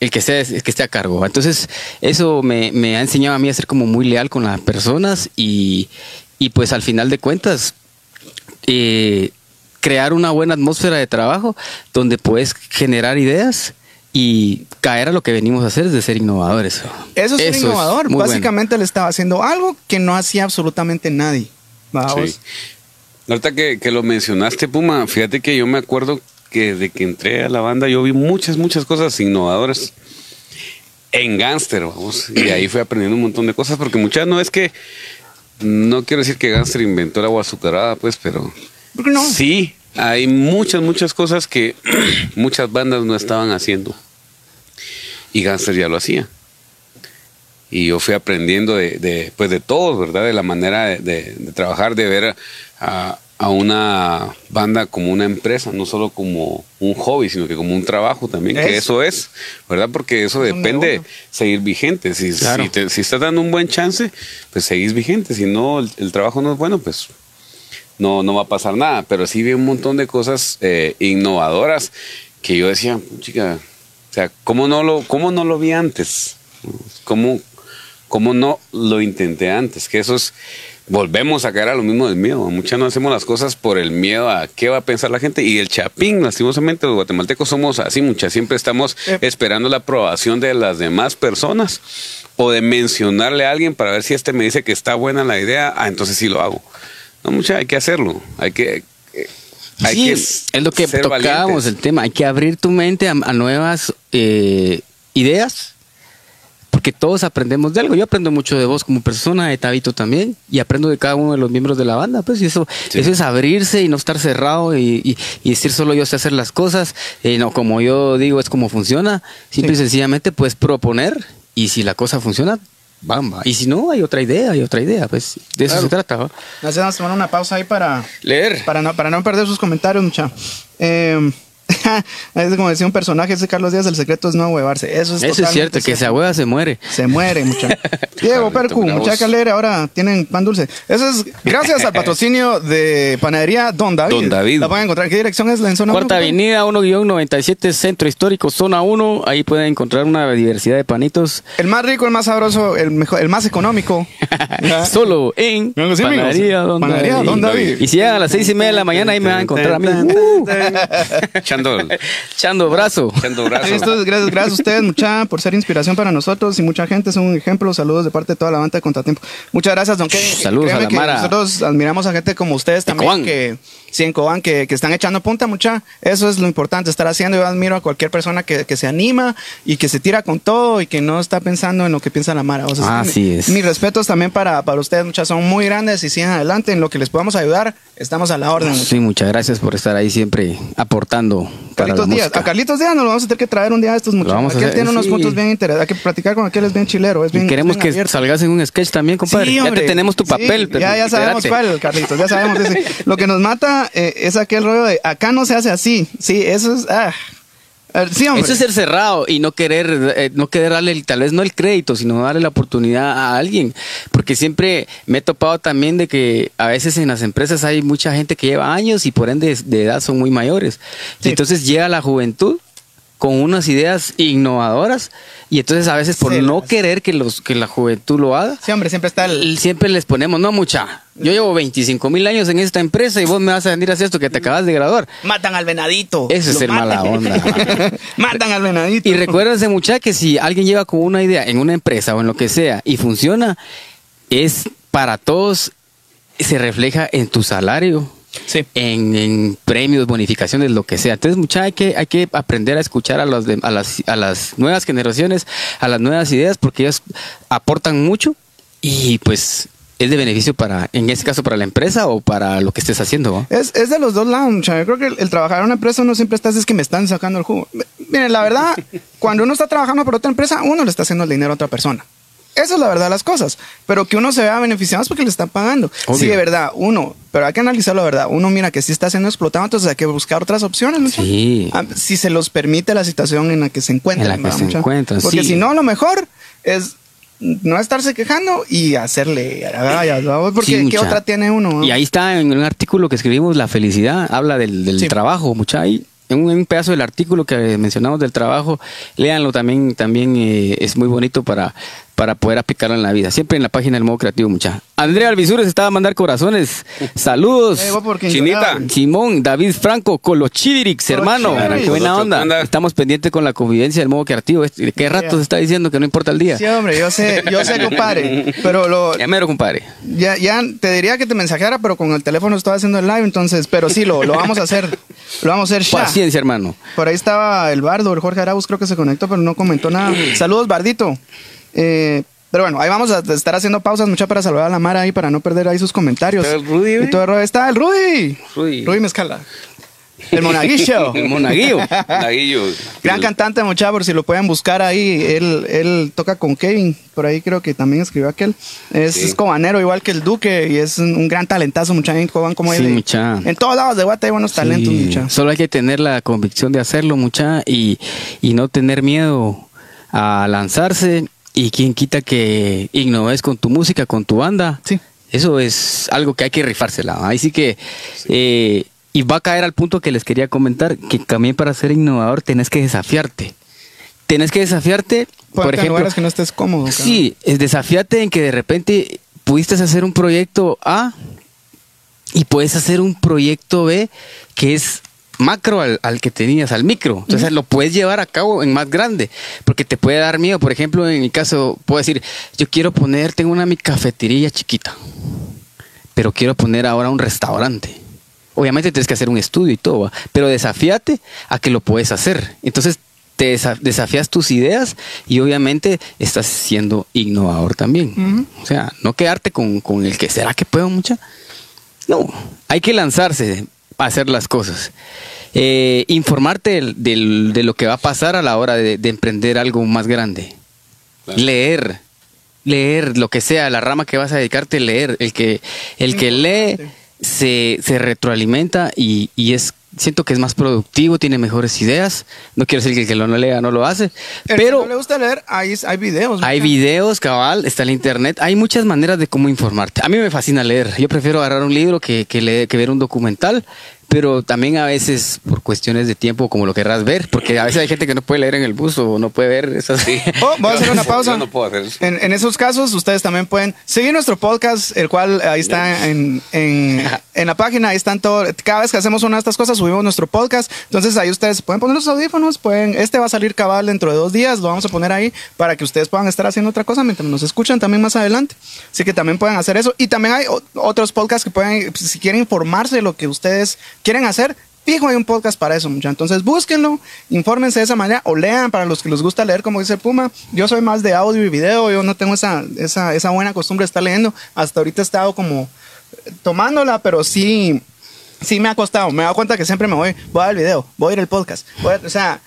el que esté, el que esté a cargo. Entonces, eso me, me ha enseñado a mí a ser como muy leal con las personas y, y pues al final de cuentas, eh, crear una buena atmósfera de trabajo donde puedes generar ideas y caer a lo que venimos a hacer, es de ser innovadores. Eso es un innovador. bueno. Básicamente le estaba haciendo algo que no hacía absolutamente nadie. Vamos. Sí. Ahorita que, que lo mencionaste, Puma, fíjate que yo me acuerdo que de que entré a la banda yo vi muchas, muchas cosas innovadoras en Gangster, vamos. Y ahí fui aprendiendo un montón de cosas, porque muchas no es que, no quiero decir que Gangster inventó el agua azucarada, pues, pero ¿Por qué no? sí, hay muchas, muchas cosas que muchas bandas no estaban haciendo. Y Gangster ya lo hacía. Y yo fui aprendiendo de, de, pues de todos, ¿verdad? De la manera de, de- de trabajar, de ver a, a una banda como una empresa, no solo como un hobby, sino que como un trabajo también, que Eso. es, ¿verdad? Porque eso Es depende seguir vigente. Si, Claro. si, te- si estás dando un buen chance, pues seguís vigente. Si no, el, el trabajo no es bueno, pues no, no va a pasar nada. Pero sí vi un montón de cosas eh, innovadoras que yo decía, chica, o sea, ¿cómo no lo, cómo no lo vi antes? ¿Cómo, ¿Cómo no lo intenté antes? Que eso es, volvemos a caer a lo mismo del miedo. Muchas no hacemos las cosas por el miedo a qué va a pensar la gente. Y el chapín, lastimosamente, los guatemaltecos somos así, muchas. Siempre estamos Eh. esperando la aprobación de las demás personas o de mencionarle a alguien para ver si este me dice que está buena la idea. Ah, entonces sí lo hago. No, mucha, hay que hacerlo. Hay que. eh, hay Sí, que es lo que tocábamos valientes. el tema. Hay que abrir tu mente a, a nuevas eh, ideas, porque todos aprendemos de algo. Yo aprendo mucho de vos como persona, de Tabito también, y aprendo de cada uno de los miembros de la banda. Pues y eso, Sí. eso es abrirse y no estar cerrado y, y- y decir solo yo sé hacer las cosas. eh, no, como yo digo, es como funciona. Simple y sencillamente puedes proponer y si la cosa funciona, bamba. Y si no, hay otra idea, hay otra idea. Pues de eso Claro. se trata. a tomar una pausa ahí para, Leer. para, no, para no perder sus comentarios, mucha. Eh, es como decía un personaje, ese Carlos Díaz, el secreto es no huevarse. Eso es Eso es cierto, que se hueva se muere. Se muere, mucha. Diego Percu, muchacha alegre, ahora tienen pan dulce. Eso es gracias al patrocinio de Panadería Don David. Don David. La pueden encontrar. ¿Qué dirección es la en zona Cuarta uno, compadre? Avenida 1-97, Centro Histórico, Zona 1. Ahí pueden encontrar una diversidad de panitos. El más rico, el más sabroso, el mejor, el más económico. Solo en sí. Panadería Don Panadería David. Don David. Y si llegan a las seis y media de la mañana, ahí me van a encontrar a mí. Uh, Echando, echando brazo. echando gracias, gracias a ustedes, mucha, por ser inspiración para nosotros y mucha gente. Es un ejemplo. Saludos de parte de toda la banda de Contratiempo. Muchas gracias, don Kevin. Saludos Créeme a la que Mara. Nosotros admiramos a gente como ustedes también. Que, en Cobán, que, que están echando punta, mucha. Eso es lo importante, estar haciendo. Yo admiro a cualquier persona que, que se anima y que se tira con todo y que no está pensando en lo que piensa la Mara. O sea, Así mi- es. Mis respetos también para, para ustedes, muchas. Son muy grandes y sigan adelante. En lo que les podamos ayudar, estamos a la orden. mucha. Sí, muchas gracias por estar ahí siempre aportando. para Carlitos la Díaz. música. A Carlitos Díaz nos lo vamos a tener que traer un día a estos muchachos. Aquel hacer, tiene unos sí. puntos bien interesantes. Hay que platicar con aquel, es bien chilero. Es bien, queremos bien que abierto. salgas en un sketch también, compadre. Sí, ya te tenemos tu Sí, papel. pero ya, ya sabemos cuál, Carlitos. Ya sabemos. ese. Lo que nos mata eh, es aquel rollo de acá no se hace así. Sí, eso es. Ah. Sí. Eso es ser cerrado y no querer, eh, no querer darle tal vez no el crédito, sino darle la oportunidad a alguien. Porque siempre me he topado también de que a veces en las empresas hay mucha gente que lleva años y por ende de edad son muy mayores. Sí. Y entonces llega la juventud con unas ideas innovadoras y entonces a veces por no querer que los que la juventud lo haga, Sí, hombre, siempre está el. siempre les ponemos, no mucha. Yo llevo 25 mil años en esta empresa y vos me vas a venir a hacer esto que te acabas de graduar. Matan al venadito. Ese es ser mala matan. onda. matan al venadito. Y recuérdense, muchachos, que si alguien lleva con una idea en una empresa o en lo que sea y funciona, es para todos, se refleja en tu salario, Sí. en, en premios, bonificaciones, lo que sea. Entonces, muchachos, hay que, hay que aprender a escuchar a, los de- a, las, a las nuevas generaciones, a las nuevas ideas, porque ellos aportan mucho y pues es de beneficio para, en este caso, para la empresa o para lo que estés haciendo. Es, es de los dos lados, muchacho. Yo creo que el, el trabajar en una empresa uno siempre está, es que me están sacando el jugo. Miren, la verdad, cuando uno está trabajando por otra empresa, uno le está haciendo el dinero a otra persona. Esa es la verdad de las cosas. Pero que uno se vea beneficiado es porque le están pagando. Obvio. Sí, de verdad, uno, pero hay que analizarlo de verdad. Uno mira que sí está siendo explotado, entonces hay que buscar otras opciones, muchacho. Sí. Ah, Si se los permite la situación en la que se encuentran. En la que ¿verdad, se encuentran, Porque sí. si no, lo mejor es no estarse quejando y hacerle. Porque Sí, ¿qué otra tiene uno? Y ahí está en un artículo que escribimos, La felicidad, habla del, del Sí. trabajo, mucha. Ahí, en un, en un pedazo del artículo que mencionamos del trabajo, léanlo también, también eh, es muy bonito para, para poder aplicarlo en la vida. Siempre en la página del modo creativo, mucha. Andrea Alvisures estaba a mandar corazones. Saludos. Eh, Chinita. Simón, David Franco, Colochivirix, hermano. Colochivirix. Qué buena onda. Estamos pendientes con la convivencia del modo creativo. Este, ¿Qué rato se está diciendo que no importa el día? Sí, hombre, yo sé, yo sé, compadre. Pero lo, Ya mero, compadre. ya, ya te diría que te mensajara, pero con el teléfono estoy haciendo el live, entonces, pero sí, lo, lo vamos a hacer. Lo vamos a hacer ya. Paciencia, hermano. Por ahí estaba el bardo, el Jorge Arauz, creo que se conectó, pero no comentó nada. Saludos, Bardito. Eh, pero bueno, ahí vamos a estar haciendo pausas, mucha para saludar a la Mara ahí, para no perder ahí sus comentarios. Está el Rudy, Y todo el rollo. Está el Rudy. Rudy. Rudy Mezcala. El monaguillo. El monaguillo. Naguillo. Gran cantante, mucha, por si lo pueden buscar ahí. Él, él toca con Kevin, por ahí creo que también escribió aquel. Es Sí. cobanero, igual que el Duque, y es un, un gran talentazo, mucha gente coban como Sí, él. mucha. En todos lados de Guate hay buenos talentos, Sí, mucha. Solo hay que tener la convicción de hacerlo, mucha, y, y no tener miedo a lanzarse. Y quien quita que innoves con tu música, con tu banda. Sí. Eso es algo que hay que rifársela. Ahí sí que. eh, y va a caer al punto que les quería comentar: que también para ser innovador tenés que desafiarte. Tenés que desafiarte, por ejemplo. lugares que no estés cómodo. Sí, es desafiarte en que de repente pudiste hacer un proyecto A y puedes hacer un proyecto B que es macro al, al que tenías, al micro. Entonces lo puedes llevar a cabo en más grande, porque te puede dar miedo. Por ejemplo, en mi caso, puedo decir, yo quiero poner, tengo una mi cafetería chiquita, pero quiero poner ahora un restaurante. Obviamente tienes que hacer un estudio y todo, ¿va? pero desafíate a que lo puedes hacer. Entonces te desa- desafías tus ideas y obviamente estás siendo innovador también. O sea, no quedarte con, con el que será que puedo mucha. No, hay que lanzarse hacer las cosas. Eh, informarte del- del- de lo que va a pasar a la hora de, de emprender algo más grande. Claro. Leer, leer lo que sea, la rama que vas a dedicarte, leer. El que, el que lee se, se retroalimenta y, y es siento que es más productivo, tiene mejores ideas. No quiero decir que el que lo no lea no lo hace, El pero que no le gusta leer, hay, hay videos. hay videos, cabal, está el internet. Hay muchas maneras de cómo informarte. A mí me fascina leer. Yo prefiero agarrar un libro que, que, leer- que ver un documental, pero también a veces por cuestiones de tiempo, como lo querrás ver, porque a veces hay gente que no puede leer en el bus o no puede ver esas. Oh, voy a Yo hacer una pausa. yo no puedo hacer eso. En, en esos casos, ustedes también pueden seguir nuestro podcast, el cual ahí está en, en, en la página. Ahí están todo. Cada vez que hacemos una de estas cosas, subimos nuestro podcast. Entonces ahí ustedes pueden poner los audífonos. Pueden, este va a salir cabal dentro de dos días. Lo vamos a poner ahí para que ustedes puedan estar haciendo otra cosa mientras nos escuchan también más adelante. Así que también pueden hacer eso. Y también hay otros podcasts que pueden, si quieren informarse de lo que ustedes quieren hacer, Fijo, hay un podcast para eso, muchachos. Entonces búsquenlo, infórmense de esa manera o lean para los que les gusta leer, como dice Puma. Yo soy más de audio y video, yo no tengo esa, esa, esa buena costumbre de estar leyendo. Hasta ahorita he estado como eh, tomándola, pero sí, sí me ha costado. Me he dado cuenta que siempre me voy, voy al video, voy a ir al podcast. voy a- o sea,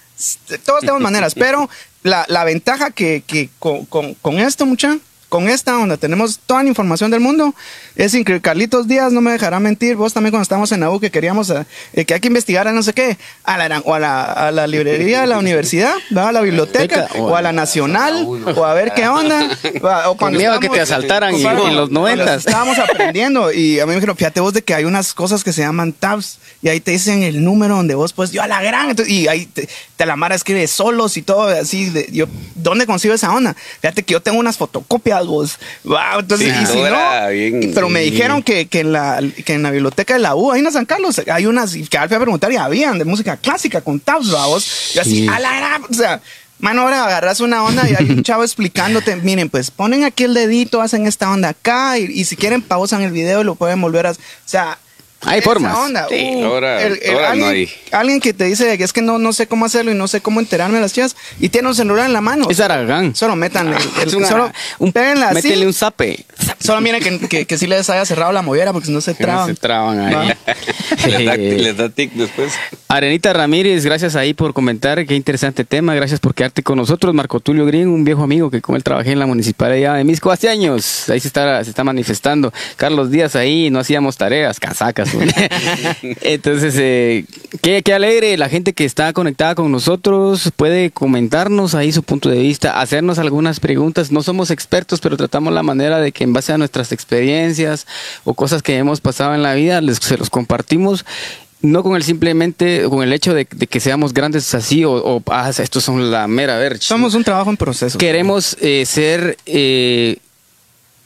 todos tenemos maneras, pero la, la ventaja que, que con, con, con esto, muchachos. Con esta onda tenemos toda la información del mundo. Es increíble. Carlitos Díaz no me dejará mentir. Vos también cuando estábamos en la U que queríamos eh, eh, que hay que investigar a no sé qué, a la, o a la, a la librería de la universidad, ¿va? a la biblioteca, Beca, o a la nacional, o a ver qué onda. ¿va? O miedo a que te estábamos- asaltaran Compadre, en los 90s. Estábamos aprendiendo y a mí me dijeron, fíjate vos de que hay unas cosas que se llaman tabs y ahí te dicen el número donde vos pues yo a la gran entonces, y ahí te, te la mara escribe solos y todo así de, yo dónde consigo esa onda fíjate que yo tengo unas fotocopias vos wow, entonces Sí, y si no era bien- pero me dijeron que, que en la que en la biblioteca de la U ahí en San Carlos hay unas y que al fui a preguntar y habían de música clásica con tabs ¿va, vos yo así Sí. a la gran o sea Mano, ahora agarras una onda y hay un chavo explicándote, miren, pues ponen aquí el dedito, hacen esta onda acá y, y si quieren pausan el video y lo pueden volver a... O sea, Hay formas. onda. Sí, Uh, ahora- ahora no alguien, hay. alguien que te dice que es que no, no sé cómo hacerlo y no sé cómo enterarme de las chivas y tiene un celular en la mano. Es Aragán. Solo metan el, el- Es una- solo un, péguenla así. métele un zape. Solo miren que, que, que sí les haya cerrado la mollera porque si no se no traban. se traban ahí. les, da, les da tic después. Arenita Ramírez, gracias ahí por comentar, qué interesante tema, gracias por quedarte con nosotros. Marco Tulio Green, un viejo amigo que con él trabajé en la municipalidad de Misco hace años, ahí se está, se está manifestando. Carlos Díaz ahí, no hacíamos tareas, casacas. Entonces, eh, qué, qué alegre, la gente que está conectada con nosotros puede comentarnos ahí su punto de vista, hacernos algunas preguntas. No somos expertos, pero tratamos la manera de que en base a nuestras experiencias o cosas que hemos pasado en la vida, les, se los compartimos no con el simplemente, con el hecho de, de que seamos grandes así o, o, ah, estos son la mera verge. Somos un trabajo en proceso. Queremos eh, ser, eh,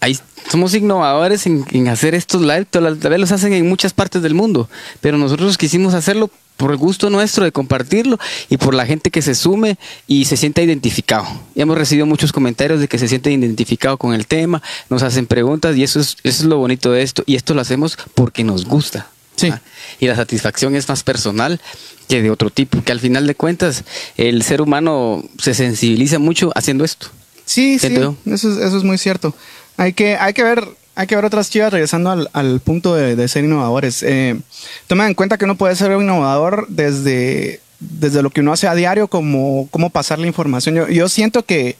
ahí, somos innovadores en, en hacer estos live, tal vez los hacen en muchas partes del mundo, pero nosotros quisimos hacerlo por el gusto nuestro de compartirlo y por la gente que se sume y se sienta identificado. Hemos recibido muchos comentarios de que se sienten identificados con el tema, nos hacen preguntas y eso es, eso es lo bonito de esto. Y esto lo hacemos porque nos gusta. Sí. Y la satisfacción es más personal que de otro tipo, que al final de cuentas el ser humano se sensibiliza mucho haciendo esto. Sí, sí, eso es, eso es muy cierto. Hay que, hay que ver, hay que ver otras chivas regresando al, al punto de, de ser innovadores. Eh, tomen en cuenta que uno puede ser un innovador desde, desde lo que uno hace a diario, como cómo pasar la información. Yo, yo siento que,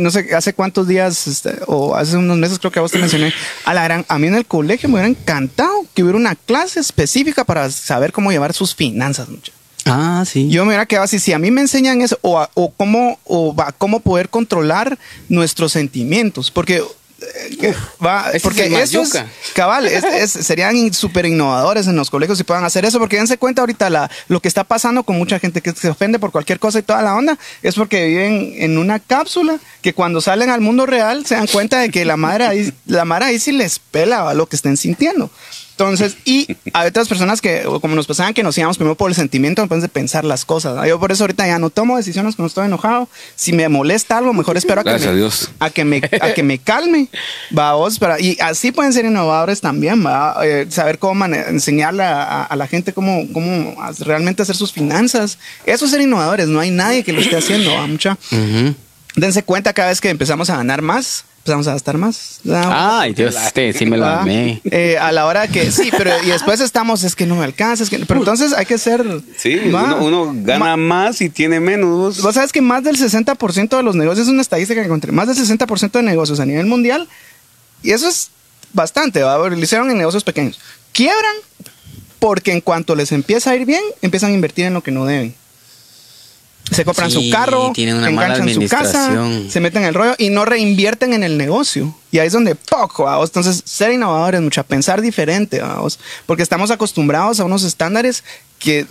no sé, hace cuántos días este, o hace unos meses creo que a vos te mencioné, a, la gran, a mí en el colegio me hubiera encantado que hubiera una clase específica para saber cómo llevar sus finanzas, muchachos. Ah, sí. Yo me hubiera quedado así, si a mí me enseñan eso, o, a- o cómo, o va, cómo poder controlar nuestros sentimientos, porque... va, ese porque es cabal, es- es- serían súper innovadores en los colegios si puedan hacer eso, porque dense cuenta ahorita la, lo que está pasando con mucha gente que se ofende por cualquier cosa y toda la onda, es porque viven en una cápsula que cuando salen al mundo real se dan cuenta de que la madre ahí, la madre ahí sí les pela ¿va? lo que estén sintiendo. Entonces, y hay otras personas que, como nos pasaban, que nos íbamos primero por el sentimiento después de pensar las cosas. ¿no? Yo por eso ahorita ya no tomo decisiones cuando estoy enojado. Si me molesta algo, mejor espero a que, Gracias me, a Dios. a que me a que me calme. Va vos para y así pueden ser innovadores también, va Eh, saber cómo enseñarle a, a- a la gente cómo cómo realmente hacer sus finanzas. Eso es ser innovadores. No hay nadie que lo esté haciendo. ¿va? Mucha. Ujú. Dense cuenta cada vez que empezamos a ganar más, empezamos a gastar más. ¿va? Ay, Dios, este sí me lo amé. Eh, a la hora que sí, pero y después estamos, es que no me alcanza, es que, pero entonces hay que ser. Sí, uno, uno gana Ma- más y tiene menos. vos. Vos sabes que más del 60% de los negocios, es una estadística que encontré, más del 60% de negocios a nivel mundial, y eso es bastante, ¿va? lo hicieron en negocios pequeños, quiebran porque en cuanto les empieza a ir bien, empiezan a invertir en lo que no deben. Se compran Sí, su carro, tienen una mala enganchan su casa, se meten en el rollo y no reinvierten en el negocio. Y ahí es donde poco, vamos. Entonces, ser innovadores, mucha pensar diferente, vamos. Porque estamos acostumbrados a unos estándares que,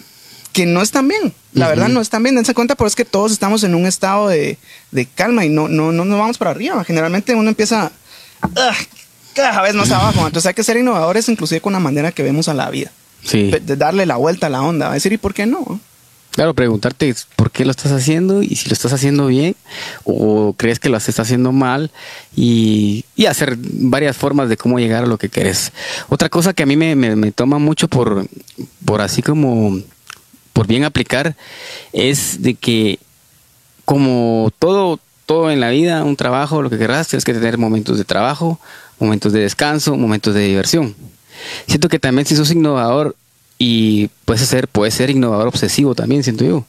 que no están bien. La verdad, no están bien. Dense cuenta, pero es que todos estamos en un estado de, de calma y no, no, no nos vamos para arriba. Generalmente uno empieza ah, cada vez más abajo. Entonces, hay que ser innovadores, inclusive con la manera que vemos a la vida. Sí. De darle la vuelta a la onda. Decir, ¿y por qué no? Claro, preguntarte por qué lo estás haciendo y si lo estás haciendo bien o crees que lo estás haciendo mal y, hacer varias formas de cómo llegar a lo que querés. Otra cosa que a mí me, me- me toma mucho por, por así como por bien aplicar es de que como todo, todo en la vida, un trabajo, lo que querrás, tienes que tener momentos de trabajo, momentos de descanso, momentos de diversión. Siento que también si sos innovador y puedes ser, puedes ser innovador obsesivo también, siento yo.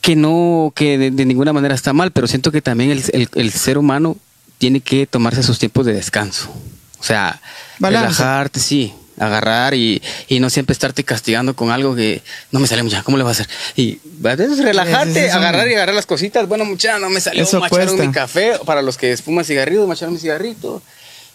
Que no, que de, de ninguna manera está mal, pero siento que también el, el- el ser humano tiene que tomarse sus tiempos de descanso. O sea, Balance. relajarte, sí, agarrar y, y no siempre estarte castigando con algo que no me sale mucha, ¿cómo le va a hacer? Y a veces relajarte, agarrar y agarrar las cositas. Bueno, mucha, no me salió, macharon cuesta. mi café. Para los que fuman cigarrillos, macharon mi cigarrito.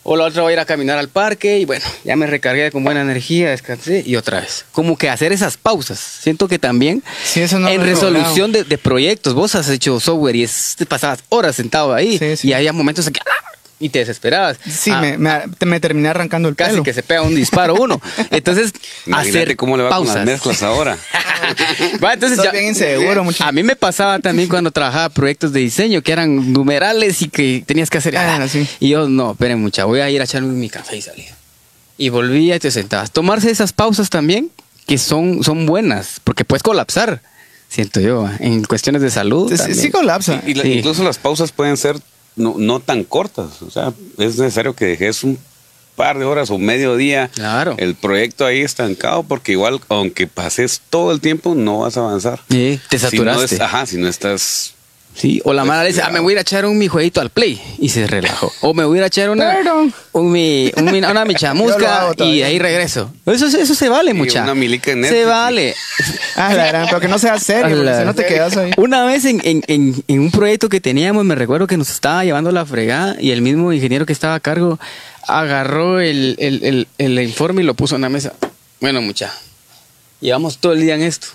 O la otra voy a ir a caminar al parque y bueno, ya me recargué con buena energía, descansé y otra vez. Como que hacer esas pausas. Siento que también Sí, eso no en resolución de, de proyectos, vos has hecho software y es- te pasabas horas sentado ahí Sí, sí. y había momentos en que ¡ah! Y te desesperabas. Sí, Ah, me, me, me terminé arrancando el casi pelo. que se pega un disparo uno. Entonces, Imagínate hacer cómo le va pausas. con las mezclas ahora. Va, entonces ya- bien inseguro, mucho. A mí me pasaba también cuando trabajaba proyectos de diseño que eran numerales y que tenías que hacer. Ah, sí. Y yo, no, esperen mucha, voy a ir a echarme mi café y salir. y volvía y te sentabas. Tomarse esas pausas también, que son, son buenas, porque puedes colapsar, siento yo, en cuestiones de salud. Sí, colapsa. Y la- Sí. incluso las pausas pueden ser no, no tan cortas. O sea, es necesario que dejes un par de horas o medio día Claro. el proyecto ahí estancado, porque igual, aunque pases todo el tiempo, no vas a avanzar. Sí, te Si no saturaste. es- ajá, si no estás. Sí, o la mala dice, ah, me voy a ir a echar un mi jueguito al play y se relajó. O me voy a ir a echar una, Perdón. un mi, un mi- una michamusca hago y ahí regreso. Eso, eso se vale, mucha. una milica en Se vale. Ah, la gran, pero que no sea serio, si no te quedas ahí. Una vez en, en- en- en un proyecto que teníamos, me recuerdo que nos estaba llevando la fregada y el mismo ingeniero que estaba a cargo agarró el, el- el- el informe y lo puso en la mesa. Bueno, mucha, llevamos todo el día en esto.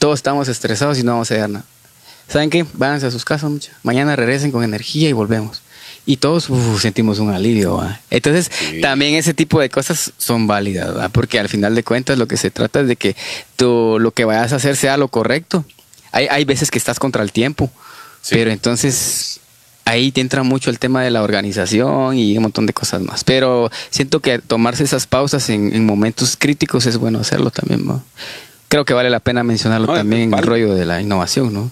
Todos estamos estresados y no vamos a hacer nada. ¿Saben qué? Váyanse a sus casas, mucha. Mañana regresen con energía y volvemos. Y todos uf, sentimos un alivio. ¿va? Entonces, Sí. también ese tipo de cosas son válidas, ¿va? porque al final de cuentas lo que se trata es de que tú, lo que vayas a hacer sea lo correcto. Hay, hay veces que estás contra el tiempo, Sí. pero entonces ahí te entra mucho el tema de la organización y un montón de cosas más. Pero siento que tomarse esas pausas en, en momentos críticos es bueno hacerlo también. ¿va? Creo que vale la pena mencionarlo No, también en el rollo de la innovación, ¿no?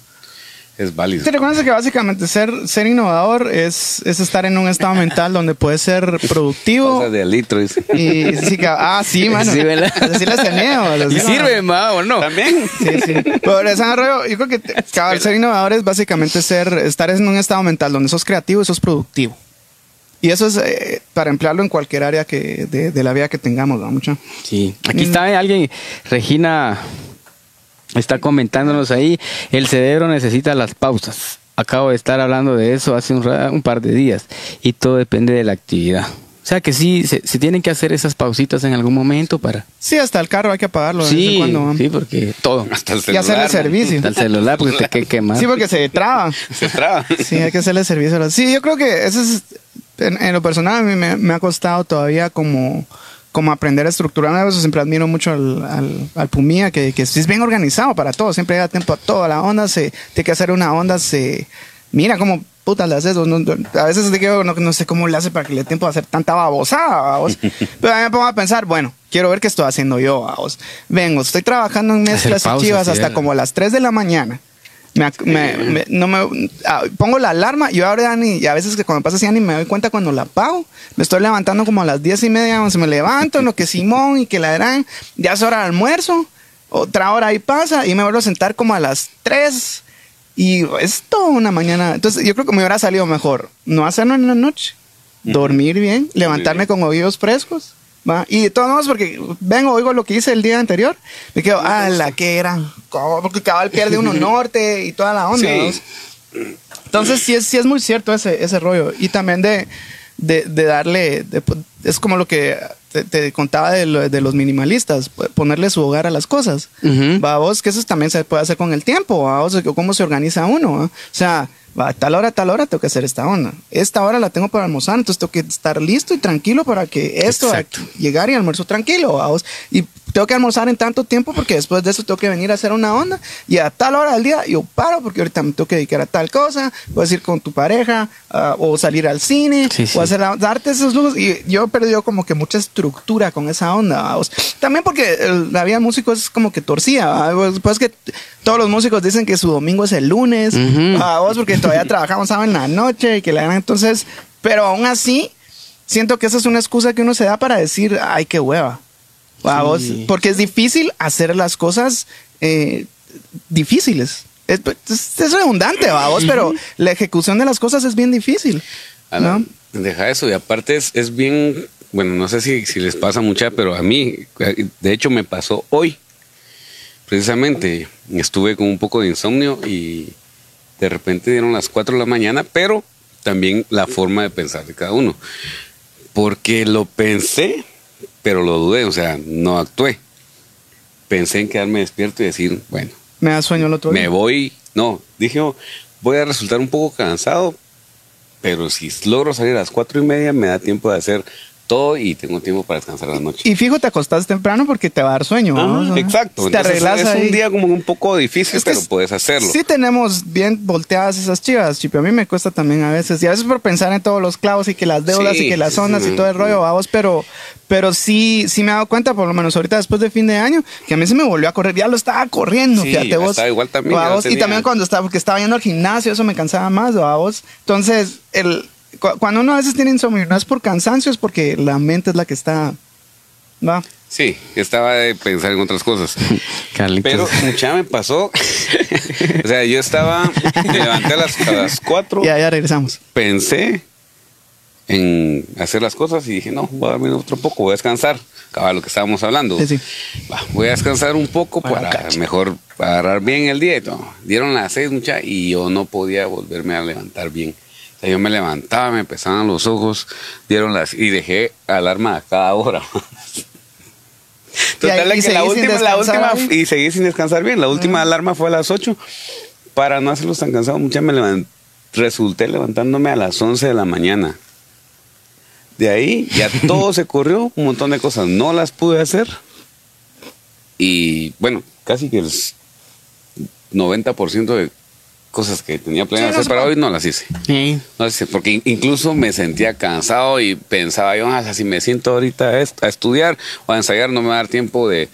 Es válido. Te recuerdas que básicamente ser, ser innovador es, es estar en un estado mental donde puedes ser productivo. De litro. dice. Y sí, que- ah, sí, mano. Sí, ¿verdad? Así las tenemos. así Y no. sirve. ¿o no? También. Sí, sí. Pero ese rollo, yo creo que ser innovador es básicamente ser, estar en un estado mental donde sos creativo y sos productivo. Y eso es eh, para emplearlo en cualquier área que, de, de la vida que tengamos, ¿no? Mucho. Sí, aquí está alguien, Regina está comentándonos ahí, el cerebro necesita las pausas. Acabo de estar hablando de eso hace un, ra- un par de días y todo depende de la actividad. O sea que sí, se, se tienen que hacer esas pausitas en algún momento para... Sí, hasta el carro hay que apagarlo de vez en Sí, sí, porque todo. Hasta el Y celular. hacerle servicio. Hasta el celular porque te que quemar. Sí, porque se traba. Se traba. Sí, hay que hacerle servicio. Sí, yo creo que eso es, en, en lo personal, a mí me, me ha costado todavía como, como aprender a estructurar. Eso siempre admiro mucho al, al, al Pumía, que, que es bien organizado para todo. Siempre da tiempo a toda la onda. Se, tiene que hacer una onda, se... Mira cómo putas le haces. no- no- a veces te quedo, no, no sé cómo le hace para que le dé tiempo a hacer tanta babosada. babos. Pero a mí me pongo a pensar, bueno, quiero ver qué estoy haciendo yo. babos. Vengo, estoy trabajando en mezclas y chivas hasta como a las 3 de la mañana. Me ac- me- me- no me, ah, pongo la alarma yo ahora ya ni, y a veces que cuando pasa así ya ni me doy cuenta cuando la apago. Me estoy levantando como a las diez y media, se me levanto, en lo que Simón y que la gran, ya es hora de almuerzo, otra hora ahí pasa y me vuelvo a sentar como a las 3 y es toda una mañana. Entonces yo creo que me hubiera salido mejor no hacerlo en la noche, dormir bien, levantarme con oídos frescos. ¿Va? Y de todos modos, porque vengo, oigo lo que hice el día anterior, me quedo, ah, la que eran, porque cabal pierde uno norte y toda la onda. Sí. ¿no? Entonces sí es, sí es muy cierto ese, ese rollo. Y también de, de, de darle, de- es como lo que te, te contaba de, lo- de los minimalistas, ponerle su hogar a las cosas. Ujú. Va vos, que eso también se puede hacer con el tiempo, va vos, cómo se organiza uno. ¿va? O sea, a tal hora, a tal hora tengo que hacer esta onda. Esta hora la tengo para almorzar, entonces tengo que estar listo y tranquilo para que esto, llegar y almuerzo tranquilo, ¿va vos. Y tengo que almorzar en tanto tiempo porque después de eso tengo que venir a hacer una onda y a tal hora del día yo paro porque ahorita me tengo que dedicar a tal cosa, puedes ir con tu pareja ah, o salir al cine Sí, sí. o hacer darte esos lujos y yo he perdido como que mucha estructura con esa onda. ¿va vos. También porque el- la vida de músico es como que torcida. Pues- que todos los músicos dicen que su domingo es el lunes, Ujú. ¿va vos porque todavía trabajamos sábado en la noche y que la entonces, pero aún así siento que esa es una excusa que uno se da para decir, ay, qué hueva. ¿Va Sí. vos? Porque es difícil hacer las cosas eh, difíciles. Es, redundante, vamos, pero la ejecución de las cosas es bien difícil. A la- ¿no? Deja eso, y aparte es, es bien, bueno, no sé si, si les pasa mucha, pero a mí, de hecho me pasó hoy, precisamente, estuve con un poco de insomnio y de repente dieron las 4 de la mañana, pero también la forma de pensar de cada uno, porque lo pensé, pero lo dudé, o sea, no actué. Pensé en quedarme despierto y decir, bueno, Me da sueño el otro día. me voy, no, dije, oh, voy a resultar un poco cansado, pero si logro salir a las cuatro y media me da tiempo de hacer todo y tengo tiempo para descansar la noche. Y fijo, te acostás temprano porque te va a dar sueño. ¿no? exacto. Te Entonces, arreglas es ahí. un día como un poco difícil, Es que pero puedes hacerlo. Sí tenemos bien volteadas esas chivas, Chipi. A mí me cuesta también a veces. Y a veces por pensar en todos los clavos y que las deudas Sí, y que las zonas sí, y todo el rollo, vamos, pero, pero sí, sí me he dado cuenta, por lo menos ahorita después de fin de año, que a mí se me volvió a correr. Ya lo estaba corriendo, Sí, fíjate vos. igual también, Y también cuando estaba, porque estaba yendo al gimnasio, eso me cansaba más, vamos. Entonces, el, cuando uno a veces tiene insomnio, no es por cansancio, es porque la mente es la que está. Va. Sí, estaba de pensar en otras cosas. Carlitos. Pero mucha me pasó. o sea, yo estaba, me levanté a las, a las 4, Ya, ya regresamos. pensé en hacer las cosas y dije, no, voy a dormir otro poco, voy a descansar. Acaba lo que estábamos hablando. Sí, sí. Va, voy a descansar un poco Para para mejor agarrar bien el día. y todo. Dieron las seis, mucha, y yo no podía volverme a levantar bien. Yo me levantaba, me pesaban los ojos, dieron las y dejé alarma a cada hora. Total, Y ahí- y que la última, la última, y seguí sin descansar bien. La última alarma fue a las 8. Para no hacerlos tan cansados, muchas me levanté, resulté levantándome a las 11 de la mañana. De ahí ya todo se corrió, un montón de cosas no las pude hacer. Y bueno, casi que el 90% de cosas que tenía planeado Sí, no hacer se para puede. hoy no las hice. Sí. No las hice, porque in- incluso me sentía cansado y pensaba yo, "Ah, si me siento ahorita a, est- a estudiar o a ensayar, no me va a dar tiempo de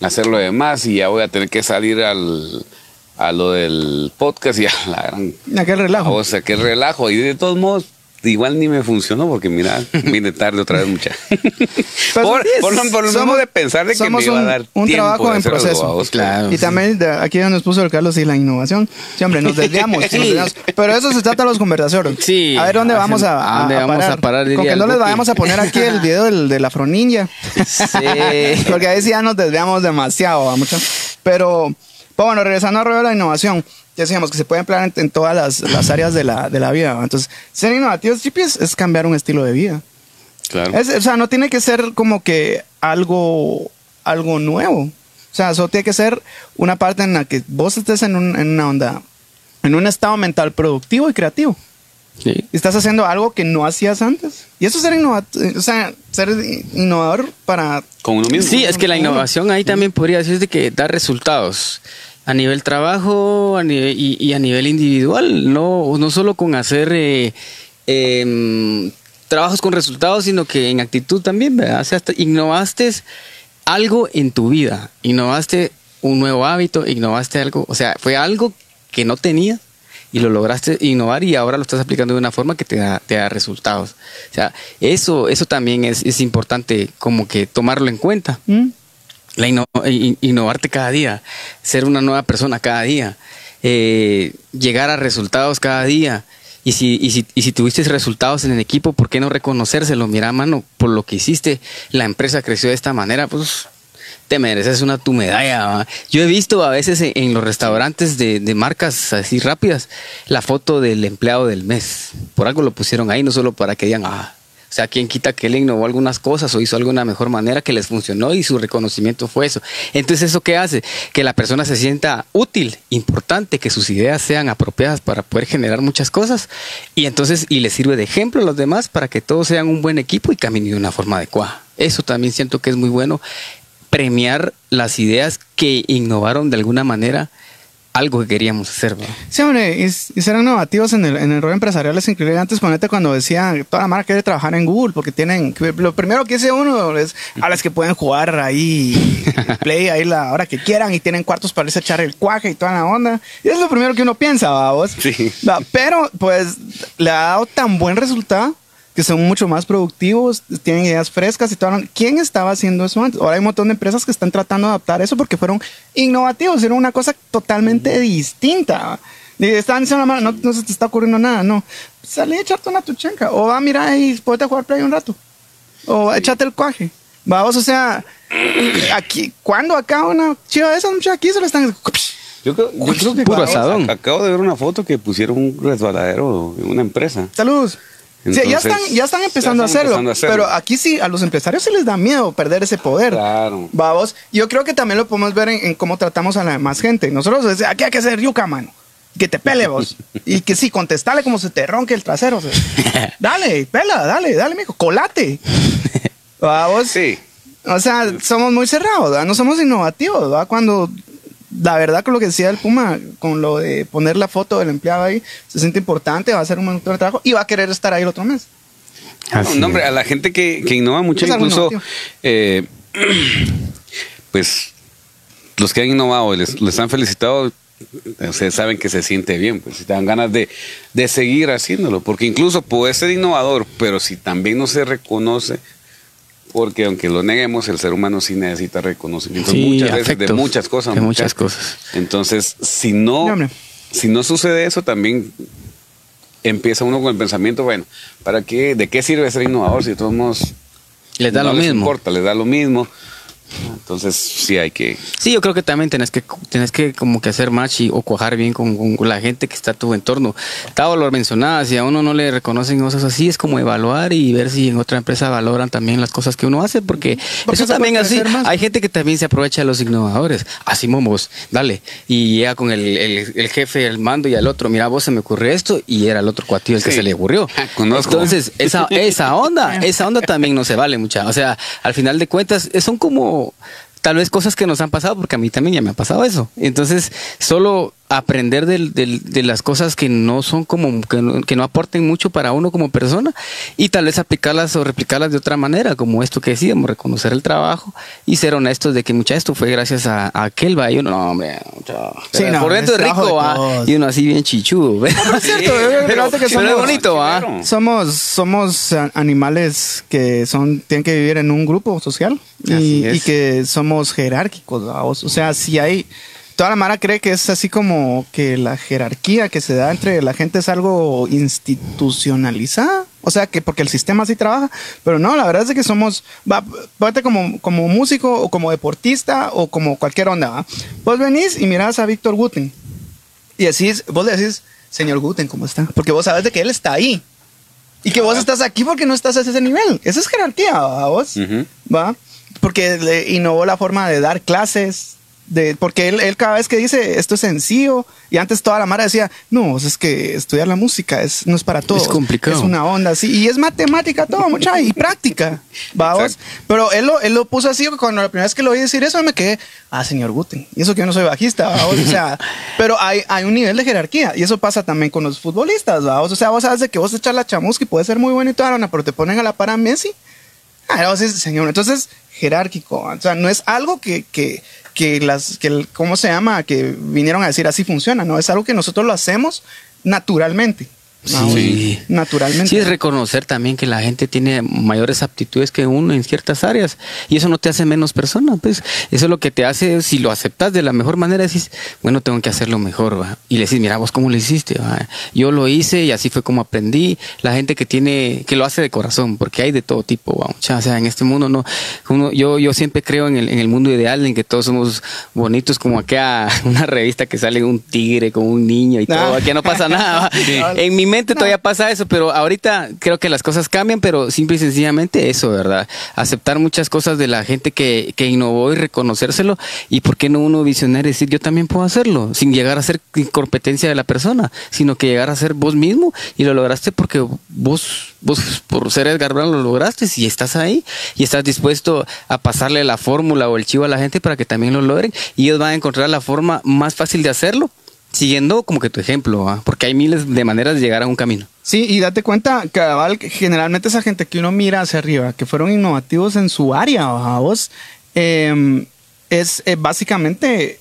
hacer lo demás y ya voy a tener que salir al, a lo del podcast y a la gran Aquel relajo. o sea, qué relajo. Y de todos modos, igual ni me funcionó porque mira, vine tarde otra vez mucha. Pues por, sí, por lo, por lo mismo de pensar de que me somos iba a un- dar un tiempo trabajo de en proceso. vamos, Claro. Y también de- aquí donde nos puso el Carlos y la innovación. Sí, hombre, nos desviamos. nos desviamos. Pero eso se trata de los conversaciones. Sí. A ver dónde Hacen- vamos a, ¿a dónde vamos a parar, Con que no les vayamos a poner aquí el video del, del Afro Ninja. Sí. Porque ahí sí ya nos desviamos demasiado, ¿va, mucho. Pero, pues bueno, regresando al rollo de la innovación, ya decíamos que se puede emplear en, en todas las, las áreas de la, de la vida. ¿va? Entonces, ser innovativos, es, es cambiar un estilo de vida. Claro. Es- o sea, no tiene que ser como que algo, algo nuevo. O sea, eso tiene que ser una parte en la que vos estés en, un- en una onda, en un estado mental productivo y creativo. Sí. Y estás haciendo algo que no hacías antes. Y eso es ser innovador, o sea, ser innovador para... Con uno mismo. Sí, es que la innovación ahí también podría decirse que da resultados a nivel trabajo a nivel- y, a nivel individual, no, no solo con hacer eh, em, trabajos con resultados, sino que en actitud también, ¿verdad? O sea, hasta innovaste algo en tu vida, innovaste un nuevo hábito, innovaste algo, o sea, fue algo que no tenías y lo lograste innovar y ahora lo estás aplicando de una forma que te da, te da resultados. O sea, eso, eso también es, es importante como que tomarlo en cuenta. ¿Mm? La inno- in- innovarte cada día, ser una nueva persona cada día, eh, llegar a resultados cada día. Y si, y, si, y si tuviste resultados en el equipo, ¿por qué no reconocérselo? Mira, mano, por lo que hiciste, la empresa creció de esta manera, pues te mereces una tu medalla. Yo he visto a veces en, en los restaurantes de, de marcas así rápidas la foto del empleado del mes. Por algo lo pusieron ahí, no solo para que digan, ah, o sea, quien quita que él innovó algunas cosas o hizo algo de una mejor manera que les funcionó y su reconocimiento fue eso. Entonces, ¿eso qué hace? Que la persona se sienta útil, importante, que sus ideas sean apropiadas para poder generar muchas cosas y entonces, y le sirve de ejemplo a los demás para que todos sean un buen equipo y caminen de una forma adecuada. Eso también siento que es muy bueno premiar las ideas que innovaron de alguna manera algo que queríamos hacer. ¿va? Sí, hombre, y, y ser innovativos en el, en el rol empresarial es increíble. Antes, ponete cuando decía toda la marca quiere trabajar en Google porque tienen. Lo primero que dice uno es a las que pueden jugar ahí, play ahí la hora que quieran y tienen cuartos para irse a echar el cuaje y toda la onda. Y es lo primero que uno piensa, ¿va, vos. Sí. Va, Pero, pues, le ha dado tan buen resultado que son mucho más productivos, tienen ideas frescas y todo. ¿Quién estaba haciendo eso antes? Ahora hay un montón de empresas que están tratando de adaptar eso porque fueron innovativos, hicieron una cosa totalmente distinta. Y están diciendo, "Ma, no, no se te está ocurriendo nada, no. Salí a echarte una tuchenca. O va, mira y ponte a jugar play un rato. O échate el cuaje. Vamos, o sea, aquí, cuando acá una chiva de esas, muchachos, aquí se lo están. Yo creo, yo creo que Puro acabo- asadón. acabo de ver una foto que pusieron un resbaladero en una empresa. Saludos. Sí, ya, están, ya están empezando, ya están a, hacerlo, empezando a hacerlo. Pero aquí sí, a los empresarios sí les da miedo perder ese poder. Claro. Vamos, yo creo que también lo podemos ver en, en cómo tratamos a la demás gente. Nosotros decimos, aquí hay que ser yuca, mano. Que te pele vos. Y que sí, contestale como se te ronque el trasero. o sea. dale, pela, dale, dale, mijo, colate. Vamos. Sí. O sea, somos muy cerrados, ¿verdad? no somos innovativos, ¿verdad? Cuando la verdad con lo que decía el Puma, con lo de poner la foto del empleado ahí, se siente importante, va a hacer un montón de trabajo y va a querer estar ahí el otro mes. Así No, hombre, a la gente que, que innova mucho, Es algo incluso, eh, pues los que han innovado, les, les han felicitado, ustedes saben que se siente bien, pues si te dan ganas de, de seguir haciéndolo, porque incluso puede ser innovador, pero si también no se reconoce, porque aunque lo neguemos, el ser humano sí necesita reconocimiento Sí, muchas veces de muchas cosas. de muchas- muchas cosas. Entonces, si no, si no sucede eso, también empieza uno con el pensamiento, bueno, ¿para qué? ¿De qué sirve ser innovador si de todos modos Les da no lo les mismo. importa, les da lo mismo? Entonces, sí hay que... Sí, yo creo que también tenés que, tenés que como que hacer match y, o cuajar bien con, con la gente que está a tu entorno. Tavo lo mencionaba, si a uno no le reconocen cosas así, es como evaluar y ver si en otra empresa valoran también las cosas que uno hace, porque Porque eso también así, más. hay gente que también se aprovecha de los innovadores. Así momos, dale. Y llega con el, el- el jefe, el mando y al otro, mira, vos se me ocurrió esto y era el otro cuatillo el que se le ocurrió. Conozco. Entonces, esa, esa onda, esa onda también no se vale mucha. O sea, al final de cuentas, son como tal vez cosas que nos han pasado, porque a mí también ya me ha pasado eso. Entonces, solo aprender del- del- de las cosas que no son como, que no, que no aporten mucho para uno como persona y tal vez aplicarlas o replicarlas de otra manera, como esto que decíamos, reconocer el trabajo y ser honestos de que mucha esto fue gracias a, a aquel va y uno, no, hombre, mucha- Sí, no, por dentro es rico, de ¿va? todos. y uno así bien chichudo. ¿ve? es cierto, Sí, pero- que pero es somos- bonito, ¿va? Somos, somos a- animales que son, tienen que vivir en un grupo social y, y que somos jerárquicos. ¿vaos? O sea, si hay, toda la mara cree que es así como que la jerarquía que se da entre la gente es algo institucionalizada. O sea, que porque el sistema así trabaja, pero no, la verdad es que somos, va, ponte como, como músico o como deportista o como cualquier onda, ¿va? Vos venís y mirás a Víctor Guten y decís, vos le decís, señor Guten, ¿cómo está? Porque vos sabes de que él está ahí. Y que vos estás aquí porque no estás a ese nivel. Esa es jerarquía, ¿va vos? ¿Va? Porque le innovó la forma de dar clases. De, porque él, él cada vez que dice esto es sencillo, y antes toda la mara decía, no, es que estudiar la música es, no es para todos. complicado. Es una onda así. Y es matemática todo, mucha, y práctica. ¿va vos? Exacto. Pero él lo, él lo puso así, cuando la primera vez que lo oí decir eso me quedé, ah, señor Guten. Y eso que yo no soy bajista, ¿va vos? O sea, pero hay, hay un nivel de jerarquía. Y eso pasa también con los futbolistas, ¿va vos? O sea, vos sabes de que vos echas la chamusca y puede ser muy bueno y toda la onda, pero te ponen a la par a Messi. Ah, no, sí, señor. Entonces, jerárquico. O sea, no es algo que, que, que las, que el- ¿cómo se llama? Que vinieron a decir así funciona, ¿no? Es algo que nosotros lo hacemos naturalmente. ¿No? Sí. Naturalmente. Sí, es reconocer también que la gente tiene mayores aptitudes que uno en ciertas áreas y eso no te hace menos persona, pues eso lo que te hace, si lo aceptas de la mejor manera, decís, bueno, tengo que hacerlo mejor, ¿va? y le decís, mira, vos cómo lo hiciste, ¿va? yo lo hice y así fue como aprendí, la gente que tiene, que lo hace de corazón, porque hay de todo tipo, ¿va? O sea, en este mundo no, uno, yo, yo siempre creo en el, en el mundo ideal, en que todos somos bonitos, como acá una revista que sale un tigre con un niño y todo, Ah. aquí no pasa nada, en mi mente todavía pasa eso, pero ahorita creo que las cosas cambian, pero simple y sencillamente eso, ¿verdad? Aceptar muchas cosas de la gente que, que innovó y reconocérselo. Y por qué no uno visionario decir, yo también puedo hacerlo, sin llegar a ser competencia de la persona, sino que llegar a ser vos mismo y lo lograste porque vos, vos por ser Edgar Brown lo lograste y estás ahí y estás dispuesto a pasarle la fórmula o el chivo a la gente para que también lo logren y ellos van a encontrar la forma más fácil de hacerlo. Siguiendo como que tu ejemplo, porque hay miles de maneras de llegar a un camino. Sí, y date cuenta, cabal, generalmente esa gente que uno mira hacia arriba, que fueron innovativos en su área, ¿va vos, eh, es básicamente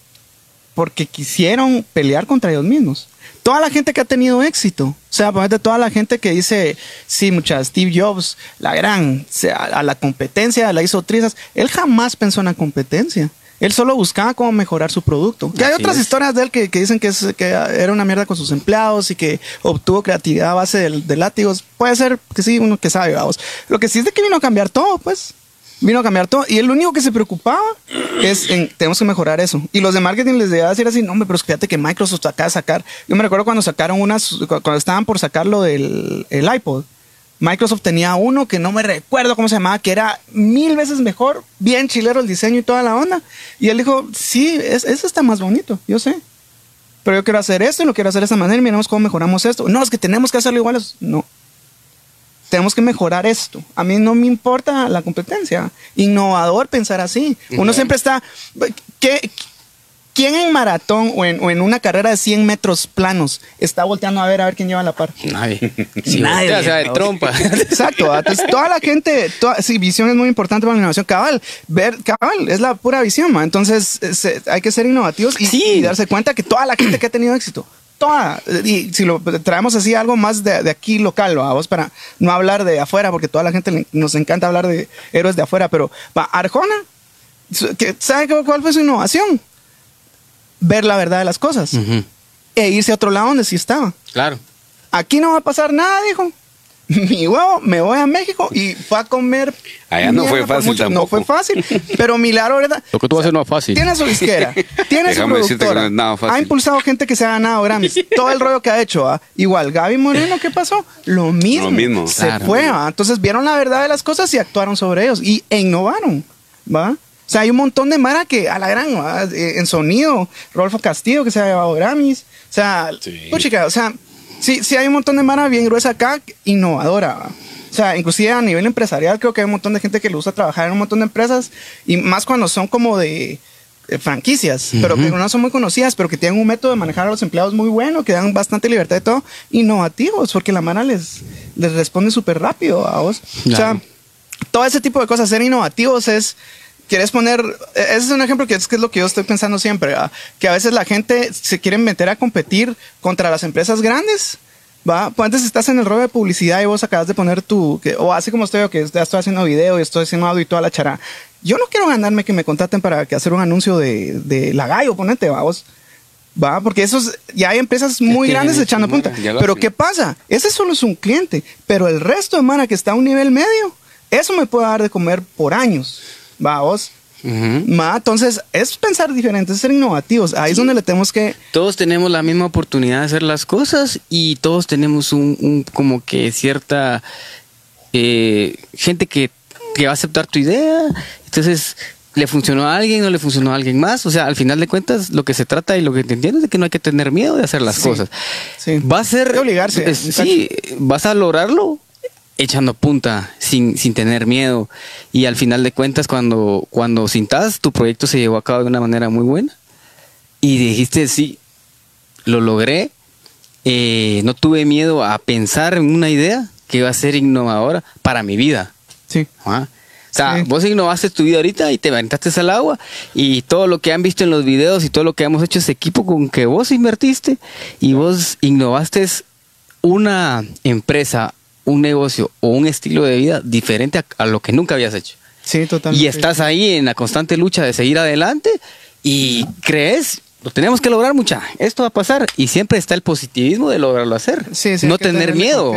porque quisieron pelear contra ellos mismos. Toda la gente que ha tenido éxito, o sea, ponete toda la gente que dice, sí, muchas, Steve Jobs, la gran, a la competencia la hizo trizas, él jamás pensó en la competencia. Él solo buscaba cómo mejorar su producto. Que hay otras es. historias de él que, que dicen que, es, que era una mierda con sus empleados y que obtuvo creatividad a base de, de látigos. Puede ser que sí, uno que sabe, vamos. Lo que sí es de que vino a cambiar todo, pues. Vino a cambiar todo. Y él lo único que se preocupaba es en, tenemos que mejorar eso. Y los de marketing les debía decir así, no, hombre, pero fíjate que Microsoft acaba de sacar. Yo me recuerdo cuando sacaron unas, cu- cuando estaban por sacar lo del el iPod. Microsoft tenía uno que no me recuerdo cómo se llamaba, que era mil veces mejor, bien chilero el diseño y toda la onda. Y él dijo, sí, es, eso está más bonito, yo sé. pero yo quiero hacer esto y lo quiero hacer de esta manera y miremos cómo mejoramos esto. No, es que tenemos que hacerlo igual. No. Tenemos que mejorar esto. A mí no me importa la competencia. Innovador pensar así. Uno siempre está... ¿qué, ¿Quién en maratón o en, o en, una carrera de 100 metros planos está volteando a ver a ver quién lleva la par? Nadie. Nadie. O sea, de trompa. Exacto. Entonces, toda la gente, toda, sí, visión es muy importante para la innovación. Cabal, ver, cabal, es la pura visión, ¿ma? Entonces, se, hay que ser innovativos y, Sí. y darse cuenta que toda la gente que ha tenido éxito, toda, y si lo traemos así algo más de, de aquí local, ¿va? vos para no hablar de afuera, porque toda la gente nos encanta hablar de héroes de afuera, pero va, Arjona, ¿sabe cuál fue su innovación? Ver la verdad de las cosas e irse a otro lado donde sí estaba. Claro. Aquí no va a pasar nada, dijo. Mi huevo, me voy a México y fue a comer. Allá no fue fácil No tampoco. fue fácil. Pero Milagro, ¿verdad? Lo que tú vas a hacer no es fácil. Tiene su disquera, tiene su Déjame decirte que productora. no es nada fácil. Ha impulsado gente que se ha ganado Grammys. Todo el rollo que ha hecho. ¿ah? Igual, Gaby Moreno, ¿qué pasó? Lo mismo. Lo mismo. Se Claro. fue. ¿ah? Entonces vieron la verdad de las cosas y actuaron sobre ellos. Y e innovaron. ¿Va? O sea, hay un montón de Mara que a la gran. Eh, en sonido, Rolfo Castillo que se ha llevado Grammys. O sea, Sí. puchica, o sea, sí, sí hay un montón de Mara bien gruesa acá, innovadora. ¿va? O sea, inclusive a nivel empresarial creo que hay un montón de gente que le gusta trabajar en un montón de empresas y más cuando son como de eh, franquicias, pero que no son muy conocidas, pero que tienen un método de manejar a los empleados muy bueno, que dan bastante libertad de todo, innovativos, porque la mano les, les responde súper rápido a vos. O sea, todo ese tipo de cosas, ser innovativos es, quieres poner, eh, ese es un ejemplo que es, que es lo que yo estoy pensando siempre, ¿va? que a veces la gente se quiere meter a competir contra las empresas grandes. Va, pues antes estás en el rollo de publicidad y vos acabas de poner tu, que, o así como estoy yo, que ya estoy haciendo video y estoy haciendo audio y toda la chara. Yo no quiero ganarme que me contraten para que hacer un anuncio de, de la gallo, ponete, va, vos. Va, porque esos, ya hay empresas muy tienen grandes echando punta. Pero. ¿qué pasa? Ese solo es un cliente, pero el resto de mana que está a un nivel medio, eso me puede dar de comer por años. Va, vos. Ujú. Ma, entonces es pensar diferente, es ser innovativos. Ahí es donde le tenemos que. Todos tenemos la misma oportunidad de hacer las cosas y todos tenemos un, un- como que cierta eh, gente que, que va a aceptar tu idea. Entonces, ¿le funcionó a alguien o le funcionó a alguien más? O sea, al final de cuentas, lo que se trata y lo que te entiendo es de que no hay que tener miedo de hacer las Sí. cosas. Sí. Va a ser... Que obligarse, un sí, vas a lograrlo echando punta, sin, sin tener miedo. Y al final de cuentas, cuando, cuando sintas, tu proyecto se llevó a cabo de una manera muy buena. Y dijiste, sí, lo logré. eh, no tuve miedo a pensar en una idea que iba a ser innovadora para mi vida. Sí. ¿ah? O sea, Sí. vos innovaste tu vida ahorita y te aventaste al agua y todo lo que han visto en los videos y todo lo que hemos hecho ese equipo con que vos invertiste y vos innovaste una empresa, un negocio o un estilo de vida diferente a, a lo que nunca habías hecho. Sí, totalmente. Y estás ahí en la constante lucha de seguir adelante y crees, lo tenemos que lograr mucha, esto va a pasar y siempre está el positivismo de lograrlo hacer. Sí, sí, no que tener miedo.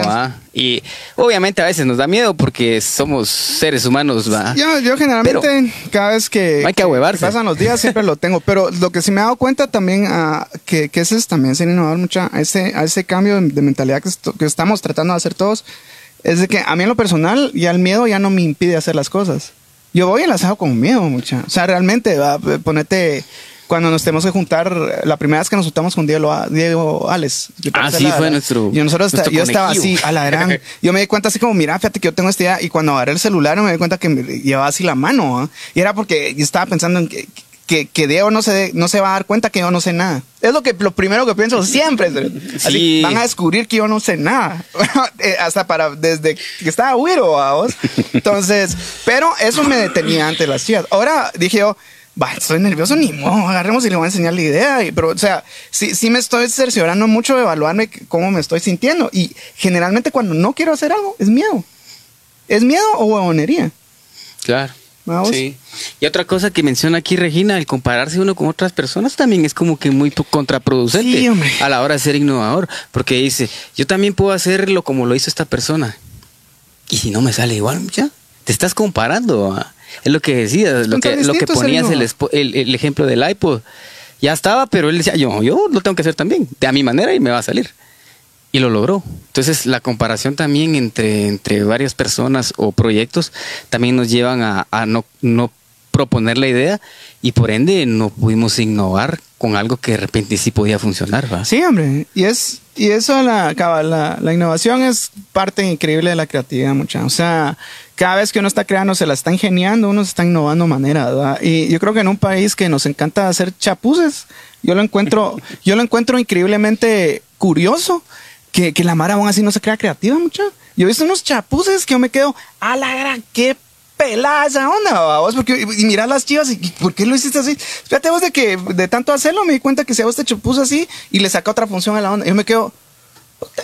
Y obviamente a veces nos da miedo porque somos seres humanos, ¿va? Yo, yo generalmente, cada vez que, hay que ahuevarse. pasan los días, siempre lo tengo. Pero lo que sí me he dado cuenta también, ah, que, que ese es también ser innovador mucha, a ese, a ese cambio de, de mentalidad que, esto- que estamos tratando de hacer todos, es de que a mí en lo personal, ya el miedo ya no me impide hacer las cosas. Yo voy y las hago con miedo, mucha. O sea, realmente, va, ponete. Cuando nos tenemos que juntar, la primera vez que nos juntamos con Diego, Diego que Ah, sí, la- fue nuestro- Y nosotros, nuestro yo estaba así, a la gran. Yo me di cuenta así como, mira, fíjate que yo tengo esta idea. Y cuando agarré el celular me di cuenta que me llevaba así la mano. ¿ah? Y era porque yo estaba pensando en que, que, que Diego no se, no se va a dar cuenta que yo no sé nada. Es lo, que, lo primero que pienso siempre. Así, Sí. van a descubrir que yo no sé nada. Eh, Hasta para, desde que estaba güiro, vos. Entonces, pero eso me detenía ante las chicas. Ahora dije yo, va, estoy nervioso, ni modo, agarremos y le voy a enseñar la idea. Y- pero, o sea, sí, sí me estoy cerciorando mucho de evaluarme cómo me estoy sintiendo. Y generalmente cuando no quiero hacer algo, es miedo. ¿Es miedo o huevonería? Claro. Vamos. Sí. Y otra cosa que menciona aquí Regina, el compararse uno con otras personas también es como que muy contraproducente Sí, a la hora de ser innovador, porque dice, yo también puedo hacerlo como lo hizo esta persona. Y si no me sale igual, ya, te estás comparando. ¿ah? Es lo que decías, lo que, lo que ponías el, el, el ejemplo del iPod. Ya estaba, pero él decía, yo, yo lo tengo que hacer también, de a mi manera y me va a salir. Y lo logró. Entonces, la comparación también entre, entre varias personas o proyectos también nos llevan a, a no, no proponer la idea y por ende no pudimos innovar con algo que de repente sí podía funcionar. ¿va? Sí, hombre. Y es y eso, la, la, la innovación es parte increíble de la creatividad, mucha. O sea, cada vez que uno está creando, se la está ingeniando, uno se está innovando maneras, ¿verdad? Y yo creo que en un país que nos encanta hacer chapuces, yo lo encuentro, yo lo encuentro increíblemente curioso que, que la Mara aún así no se crea creativa, mucha. Yo he visto unos chapuces que yo me quedo, a la gran, qué pelada esa onda, vos, porque, y mirar las chivas, y ¿por qué lo hiciste así? Fíjate vos de que de tanto hacerlo me di cuenta que se vos te así y le saca otra función a la onda. Yo me quedo,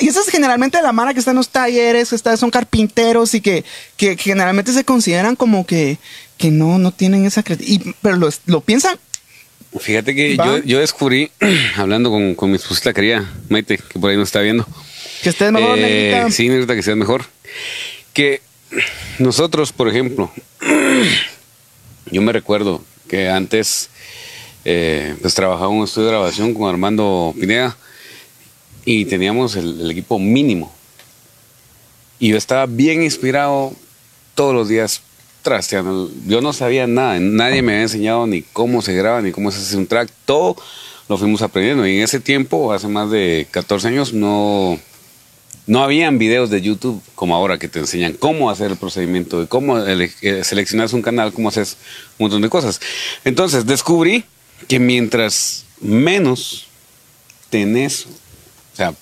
y esa es generalmente la mara que está en los talleres, que está, son carpinteros y que, que generalmente se consideran como que, que no, no tienen esa creatividad. Pero lo, lo piensan Fíjate que yo, yo, descubrí, hablando con, con mi esposa querida, Maite, que por ahí nos está viendo. Que estés mejor, eh, Sí, necesita que estés mejor. Que nosotros, por ejemplo, yo me recuerdo que antes eh, pues trabajaba en un estudio de grabación con Armando Pineda y teníamos el, equipo mínimo. Y yo estaba bien inspirado todos los días trasteando. Yo no sabía nada, nadie me había enseñado ni cómo se graba, ni cómo se hace un track, todo lo fuimos aprendiendo. Y en ese tiempo, hace más de 14 años, no, no habían videos de YouTube como ahora que te enseñan cómo hacer el procedimiento, de cómo eh, seleccionas un canal, cómo haces un montón de cosas. Entonces descubrí que mientras menos tenés, o sea,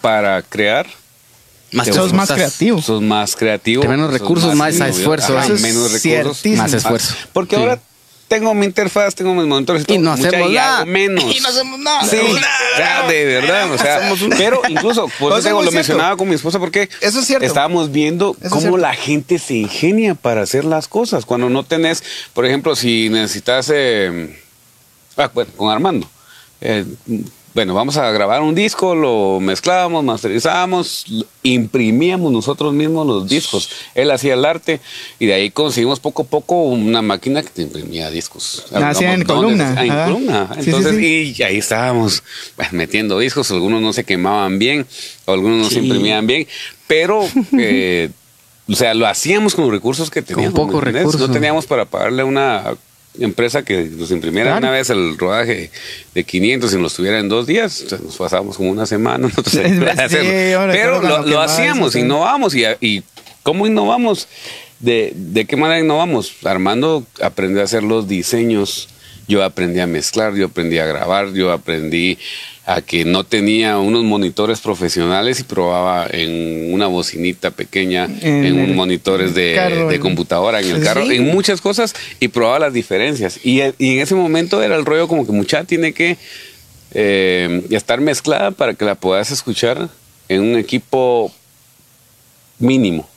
para crear, Más sos más creativo. sos más creativo. Menos sos recursos, más esfuerzo, Ajá, menos recursos. Más esfuerzo. Porque Sí. ahora tengo mi interfaz, tengo mis monitores Y no mucha, hacemos y nada. hago menos. Y no hacemos nada. Sí, de verdad, o sea, pero incluso, por Eso lo cierto. mencionaba con mi esposa porque Eso es cierto. estábamos viendo Eso cómo la gente se ingenia para hacer las cosas. Cuando no tenés, por ejemplo, si necesitas, eh, ah, bueno, con Armando, eh, bueno, vamos a grabar un disco, lo mezclamos, masterizamos, lo- imprimíamos nosotros mismos los discos. Él hacía el arte y de ahí conseguimos poco a poco una máquina que te imprimía discos. Ah, sí, en columna. Ah, en columna. Sí, sí, Entonces, sí. y ahí estábamos pues, metiendo discos, algunos no se quemaban bien, algunos no se imprimían bien, pero... eh, o sea, lo hacíamos con los recursos que teníamos. pocos ¿me entiendes? recursos. No teníamos para pagarle una empresa que nos imprimiera Claro. una vez el rodaje de 500 y nos tuviera en dos días. O sea, nos pasábamos como una semana. nosotros Sí, Pero lo, hacíamos, o sea. innovamos. Y, y ¿cómo innovamos? ¿De, ¿De qué manera innovamos? Armando aprendió a hacer los diseños. Yo aprendí a mezclar, yo aprendí a grabar, yo aprendí a que no tenía unos monitores profesionales y probaba en una bocinita pequeña, En en, el monitores de, carro, de computadora, en el Sí. carro, en muchas cosas y probaba las diferencias. Y, y en ese momento era el rollo como que mucha tiene que eh, estar mezclada para que la puedas escuchar en un equipo mínimo.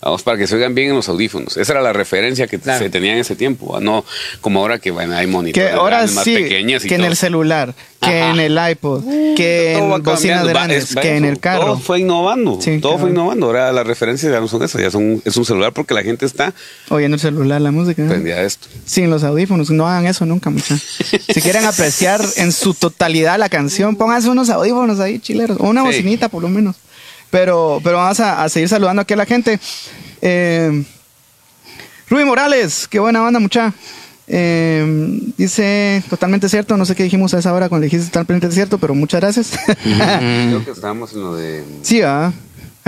Vamos, para que se oigan bien en los audífonos. Esa era la referencia que Claro. se tenía en ese tiempo. ¿va? No como ahora que bueno, hay monitores Que ahora grandes, más sí, pequeñas y que en todo. el celular, que Ajá. en el iPod, que Todo va en bocinas cambiando, va- grandes, es- va que en el carro. Todo fue innovando. Sí, todo fue cabal. innovando. Ahora las referencias ya no son esas, ya son, es un celular porque la gente está Oyendo el celular, la música. ¿no? prendida esto. Sin los audífonos, no hagan eso nunca, muchachos. Si quieren apreciar en su totalidad la canción, pónganse unos audífonos ahí, chileros, o una Sí. bocinita por lo menos. Pero, pero vamos a, a seguir saludando aquí a la gente. Eh, Rubí Morales, qué buena banda, mucha. Eh, dice, totalmente cierto, no sé qué dijimos a esa hora cuando dijiste totalmente cierto, pero muchas gracias. Creo que estábamos en lo de. Sí. Ahí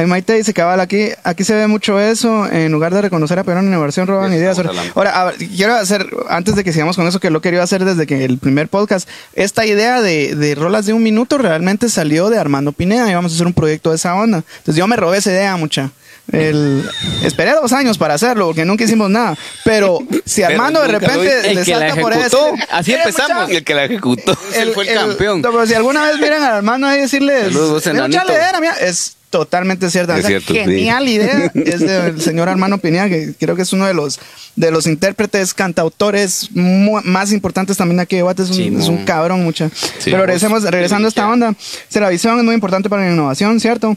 Maite dice cabal, aquí, aquí se ve mucho eso, en lugar de reconocer a Perón en innovación, roban ideas. Ahora, a ver, quiero hacer, antes de que sigamos con eso, que lo quería hacer desde que el primer podcast, esta idea de, de rolas de un minuto realmente salió de Armando Pineda y vamos a hacer un proyecto de esa onda. Entonces yo me robé esa idea, mucha. El, esperé dos años para hacerlo porque nunca hicimos nada. Pero si Pero Armando de nunca lo repente. El le que la salta por ese- así empezamos. El que la ejecutó. Él fue el campeón. no, pero si alguna vez miran a Armando ahí decirle, Saludos, "Mira, enanito". mucha leera, mira", es totalmente cierta. Es cierto, sí. genial idea es del señor Armando Pineda, que creo que es uno de los de los intérpretes, cantautores mu- más importantes también aquí de Guate. Es un, Sí, es un cabrón, mucha. Sí, pero regresemos, regresando a esta onda, si la visión es muy importante para la innovación, ¿cierto?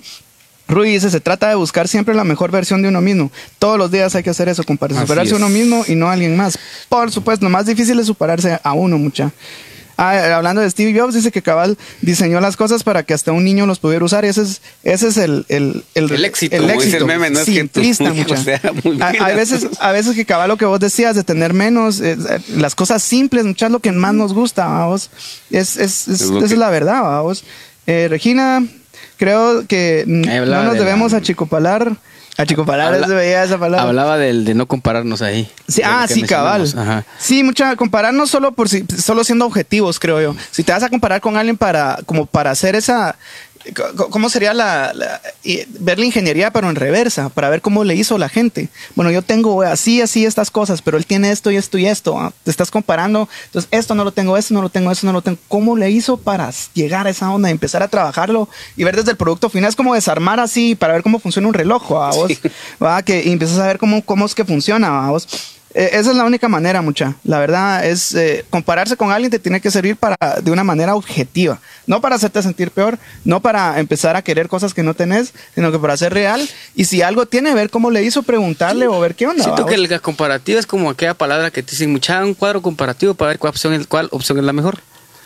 Rui dice, se trata de buscar siempre la mejor versión de uno mismo. Todos los días hay que hacer eso, compadre. Superarse es. uno mismo y no a alguien más. Por supuesto, lo más difícil es superarse a uno, mucha. Ah, hablando de Steve Jobs, dice que Cabal diseñó las cosas para que hasta un niño los pudiera usar y ese es, ese es el, el, El éxito. Como dice el meme, no es Simplista, mucha. sea muy A, veces, a veces que Cabal lo que vos decías de tener menos, eh, eh, las cosas simples, muchas lo que más nos gusta, vamos. Es, es, es- esa que- es la verdad, vamos. Eh, Regina, creo que no nos de la- debemos achicopalar. Achicopalar, Habla- se veía esa palabra. Hablaba del de no compararnos ahí. Sí, ah, sí, cabal. Ajá. Sí, mucha compararnos solo por si, solo siendo objetivos, creo yo. Si te vas a comparar con alguien para como para hacer esa ¿Cómo sería la, la- y ver la ingeniería pero en reversa para ver cómo le hizo la gente? Bueno, yo tengo así, así estas cosas, pero él tiene esto y esto y esto. ah, Te estás comparando, entonces esto no lo tengo, esto no lo tengo, esto no lo tengo. ¿Cómo le hizo para llegar a esa onda, empezar a trabajarlo y ver desde el producto final? Es como desarmar así para ver cómo funciona un reloj, ¿va vos? ¿Va? Que y empiezas a ver cómo, cómo es que funciona, ¿va vos? Eh, esa es la única manera, mucha. La verdad es eh, compararse con alguien te tiene que servir para de una manera objetiva, no para hacerte sentir peor, no para empezar a querer cosas que no tenés, sino que para ser real. Y si algo tiene, ver cómo le hizo, preguntarle o ver qué onda. Siento ¿va? que la comparativa es como aquella palabra que te dicen, mucha un cuadro comparativo para ver cuál opción es, cuál opción es la mejor.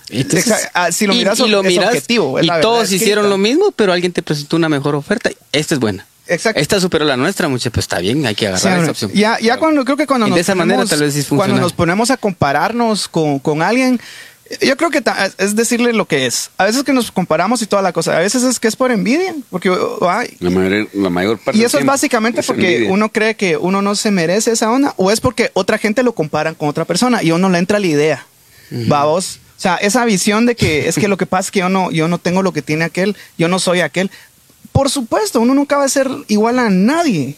Exa- ah, si lo y- miras, y, lo es miras objetivo, es y la verdad todos hicieron lo mismo, pero alguien te presentó una mejor oferta. Esta es buena. Exacto. Esta superó la nuestra, mucha, pues está bien, hay que agarrar Sí, esa opción. Ya, ya cuando creo que cuando Y nos de esa manera tal vez sí es cuando nos ponemos a compararnos con, con alguien, yo creo que ta- es decirle lo que es. A veces que nos comparamos y toda la cosa. A veces es que es por envidia, porque ay, La mayor, la mayor parte y eso es básicamente es porque envidia. uno cree que uno no se merece esa onda, o es porque otra gente lo comparan con otra persona y uno le entra la idea. Vamos. O sea, esa visión de que es que lo que pasa es que yo no, yo no tengo lo que tiene aquel, yo no soy aquel. Por supuesto, uno nunca va a ser igual a nadie.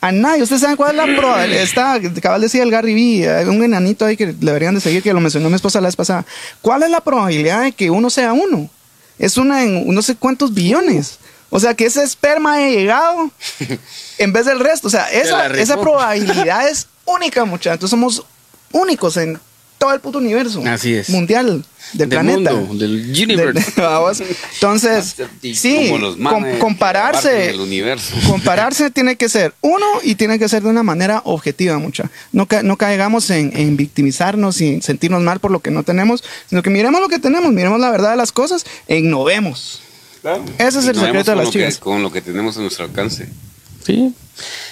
A nadie. Ustedes saben cuál es la probabilidad. Está, cabal decía el Gary Vee, hay un enanito ahí que deberían de seguir, que lo mencionó mi esposa la vez pasada. ¿Cuál es la probabilidad de que uno sea uno? Es una en no sé cuántos billones. O sea, que ese esperma haya llegado en vez del resto. O sea, esa, probabilidad es única, muchachos. Entonces somos únicos en todo el puto universo. Así es. Mundial, del, Del planeta. mundo, del universe. Del- vamos. Entonces, sí, manes compararse, abarcan el universo. compararse tiene que ser uno y tiene que ser de una manera objetiva, mucha. No, ca- no caigamos en, en victimizarnos y en sentirnos mal por lo que no tenemos, sino que miremos lo que tenemos, miremos la verdad de las cosas e innovemos. Ese es el secreto de las que- chicas. Con lo que tenemos a nuestro alcance. Sí,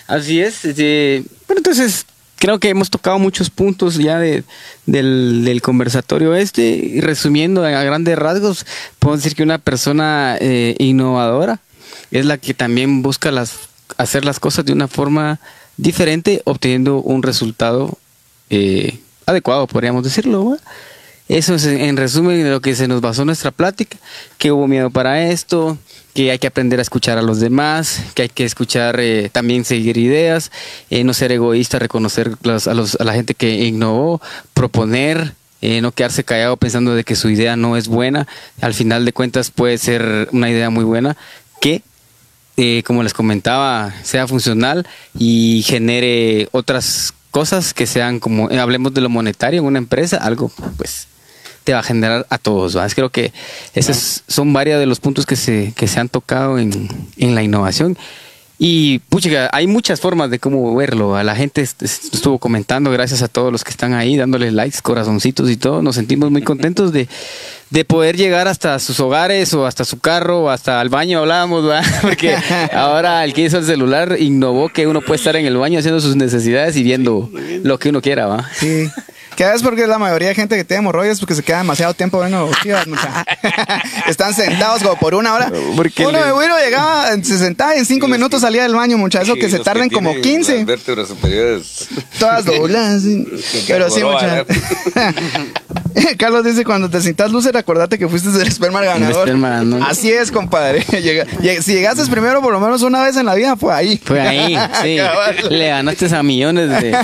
así es. este, bueno, entonces creo que hemos tocado muchos puntos ya de, del, conversatorio este. Y resumiendo a grandes rasgos, puedo decir que una persona eh, innovadora es la que también busca las, hacer las cosas de una forma diferente, obteniendo un resultado eh, adecuado, podríamos decirlo. Eso es en resumen de lo que se nos basó nuestra plática, que hubo miedo para esto, que hay que aprender a escuchar a los demás, que hay que escuchar eh, también seguir ideas, eh, no ser egoísta, reconocer a, la gente que innovó, proponer, eh, no quedarse callado pensando de que su idea no es buena, al final de cuentas puede ser una idea muy buena que eh, como les comentaba, sea funcional y genere otras cosas que sean como, hablemos de lo monetario en una empresa, algo pues te va a generar a todos. ¿va? Creo que esos son varios de los puntos que se, que se han tocado en, en la innovación. Y puchica, hay muchas formas de cómo verlo. A la gente est- est- estuvo comentando, gracias a todos los que están ahí, dándoles likes, corazoncitos y todo. Nos sentimos muy contentos de, de poder llegar hasta sus hogares o hasta su carro o hasta el baño, hablábamos, ¿verdad? Porque ahora el que hizo el celular innovó que uno puede estar en el baño haciendo sus necesidades y viendo lo que uno quiera, ¿va? Sí. ¿Qué es porque la mayoría de gente que tiene hemorroides porque se queda demasiado tiempo viendo chivas, mucha. Están sentados como por una hora. Porque Uno le- de bueno llegaba, se sentaba y en cinco minutos que- salía del baño, mucha. Eso que se los tarden como tienen 15. Las vértebras superiores. Todas dobladas. Pero sí, mucha. Carlos dice, cuando te sientas loser, acordate que fuiste el esperma ganador. esperma ganador. Así es, compadre. Llega- lleg- si llegaste primero por lo menos una vez en la vida, fue ahí. Fue ahí, sí. Le ganaste a millones de,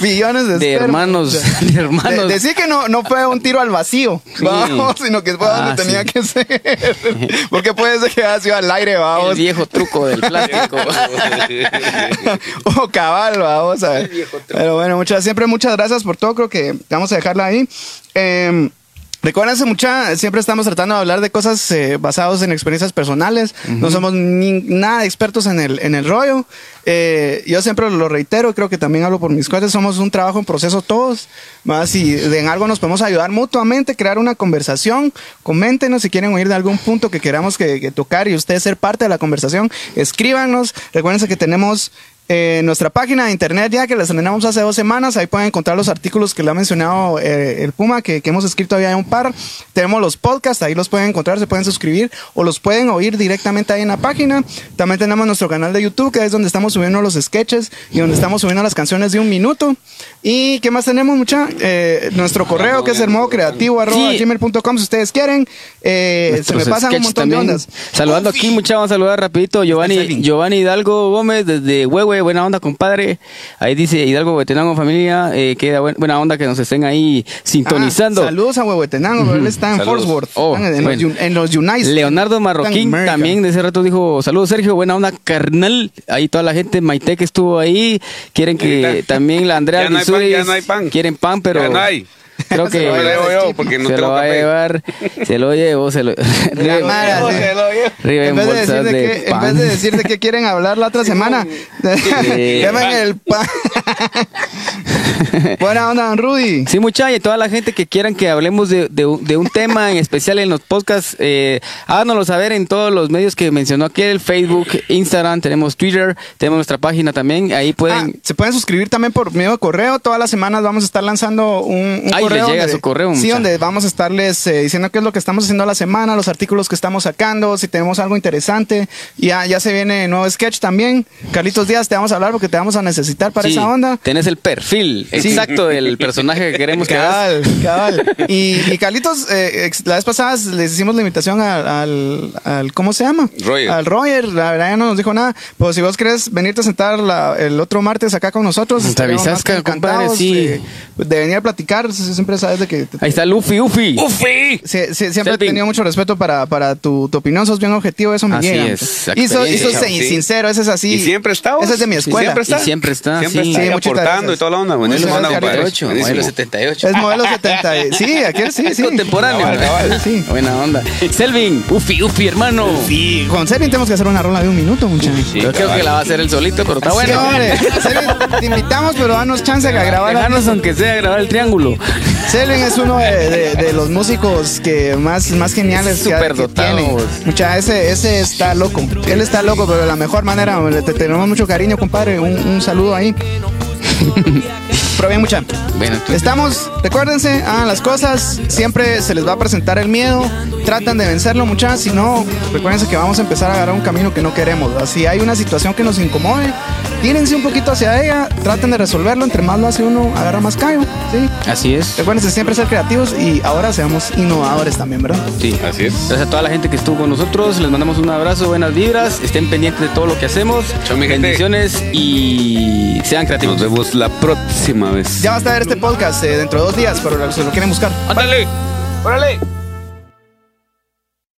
Billones de, de hermanos, de hermanos. De- decir que no, no fue un tiro al vacío, Sí. vamos, sino que fue Ah, donde tenía sí. que ser. Porque puede ser que haya sido al aire, el vamos. viejo truco del plástico. o cabal, vamos a ver. Pero bueno, muchas, siempre muchas gracias por todo. Creo que vamos a dejarla ahí. Eh, Recuérdense mucha, siempre estamos tratando de hablar de cosas eh, basadas en experiencias personales. No somos ni- nada expertos en el, en el rollo. Eh, yo siempre lo reitero, creo que también hablo por mis cosas. Somos un trabajo en proceso todos. Más si de- en algo nos podemos ayudar mutuamente, crear una conversación. Coméntenos si quieren oír de algún punto que queramos que, que tocar y ustedes ser parte de la conversación. Escríbanos. Recuérdense que tenemos eh, nuestra página de internet ya que la estrenamos hace dos semanas. Ahí pueden encontrar los artículos que le ha mencionado eh, el Puma, que, que hemos escrito ya un par. Tenemos los podcasts, ahí los pueden encontrar, se pueden suscribir o los pueden oír directamente ahí en la página. También tenemos nuestro canal de YouTube, que es donde estamos subiendo los sketches y donde estamos subiendo las canciones de un minuto. ¿Y qué más tenemos, mucha? Eh, nuestro correo, que es el modo creativo, arroba Sí. gmail.com, si ustedes quieren. Eh, se me pasan un montón de ondas. Saludando aquí, muchachos, vamos a saludar rapidito. Giovanni. Giovanni Hidalgo Gómez desde Huehue, buena onda, compadre. Ahí dice Hidalgo Vetenango Familia, eh, queda buen- buena onda que nos estén ahí sintonizando. Ah, saludos a Huehuetenango, él está en Saludos. Fort Worth. Oh, en, bueno. los, Un- en los United. Leonardo Marroquín también de ese rato dijo, saludos Sergio, buena onda carnal. Ahí toda la gente Maite que estuvo ahí, quieren que también la Andrea Ya no hay pan, Guisuris ya no hay pan. quieren pan, pero Ya no hay. Creo que Se lo Lo llevo yo porque no se lo va a llevar, se lo llevo, se lo La Mara, sí. Arriba En en vez, de decir de, de qué, en pan. vez de decir de qué quieren hablar la otra semana, llamen el pan. Buena onda, don Rudy. Sí, muchachos, y toda la gente que quieran que hablemos de, de un- de un tema en especial en los podcasts, eh, háganoslo saber en todos los medios que mencionó aquí, el Facebook, Instagram, tenemos Twitter, tenemos nuestra página también, ahí Ah, pueden... se pueden suscribir también por medio de correo. Todas las semanas vamos a estar lanzando un, un Ay, correo. Les llega donde- su correo, Sí, mucha. donde vamos a estarles eh, diciendo qué es lo que estamos haciendo a la semana, los artículos que estamos sacando, si tenemos algo interesante. Ya, ya se viene nuevo sketch también. Carlitos Díaz, te vamos a hablar porque te vamos a necesitar para Sí, esa onda. Tenés el perfil Sí. exacto del personaje que queremos que. Cabal, cabal. Y, y Carlitos, eh, la vez pasada les hicimos la invitación al, al, al- ¿cómo se llama? Roger. Al Roger, la verdad ya no nos dijo nada. Pues si vos querés venirte a sentar la- el otro martes acá con nosotros, Te avisas, que compadre, sí. de, de venir a platicar. Sie- Siempre sabes de que... te- Ahí está Luffy, Ufi. ¡Ufi! Sie- siempre he tenido mucho respeto para, para tu, tu opinión, sos bien objetivo, eso me Así llega. es, Y sos, y Sí. sincero, ese es así. Y siempre está. Ese es de mi escuela. Siempre está. Y siempre está, Siempre sí. está Sí, muchas aportando gracias. y toda la onda. Muchas Buenísima onda, compadre. Buenísimo. modelo 78. Es modelo 70. y- Sí, aquel sí, sí. Contemporáneo. Sí. Buena onda. Selvin, Ufi, Ufi, hermano. Y con Selvin tenemos que hacer una rola de un minuto, muchachos. Sí, Yo creo que la va a hacer él solito, pero está Sí, bueno. hombre. Selvin, te invitamos, pero danos chance a grabar. Dejarnos aunque sea grabar el triángulo. Selvin es uno de, de- de los músicos que más, más geniales que, que tiene. Mucha, ese, ese está loco. Él está loco, pero de la mejor manera. Te tenemos mucho cariño, compadre. Un, un saludo ahí. Pero bien, mucha. Bueno, Estamos, recuérdense, hagan las cosas, siempre se les va a presentar el miedo, tratan de vencerlo muchachos, si no, recuérdense que vamos a empezar a agarrar un camino que no queremos. Si hay una situación que nos incomode, tírense un poquito hacia ella, traten de resolverlo, entre más lo hace uno, agarra más callo, ¿sí? Así es. Recuérdense siempre ser creativos y ahora seamos innovadores también, ¿verdad? Sí. Así es. Gracias a toda la gente que estuvo con nosotros. Les mandamos un abrazo, buenas vibras. Estén pendientes de todo lo que hacemos. Chao, mi gente. Bendiciones y sean creativos. Nos vemos la próxima vez. Ya vas a ver este podcast eh, dentro de dos días, pero si lo quieren buscar. ¡Ándale! ¡Órale!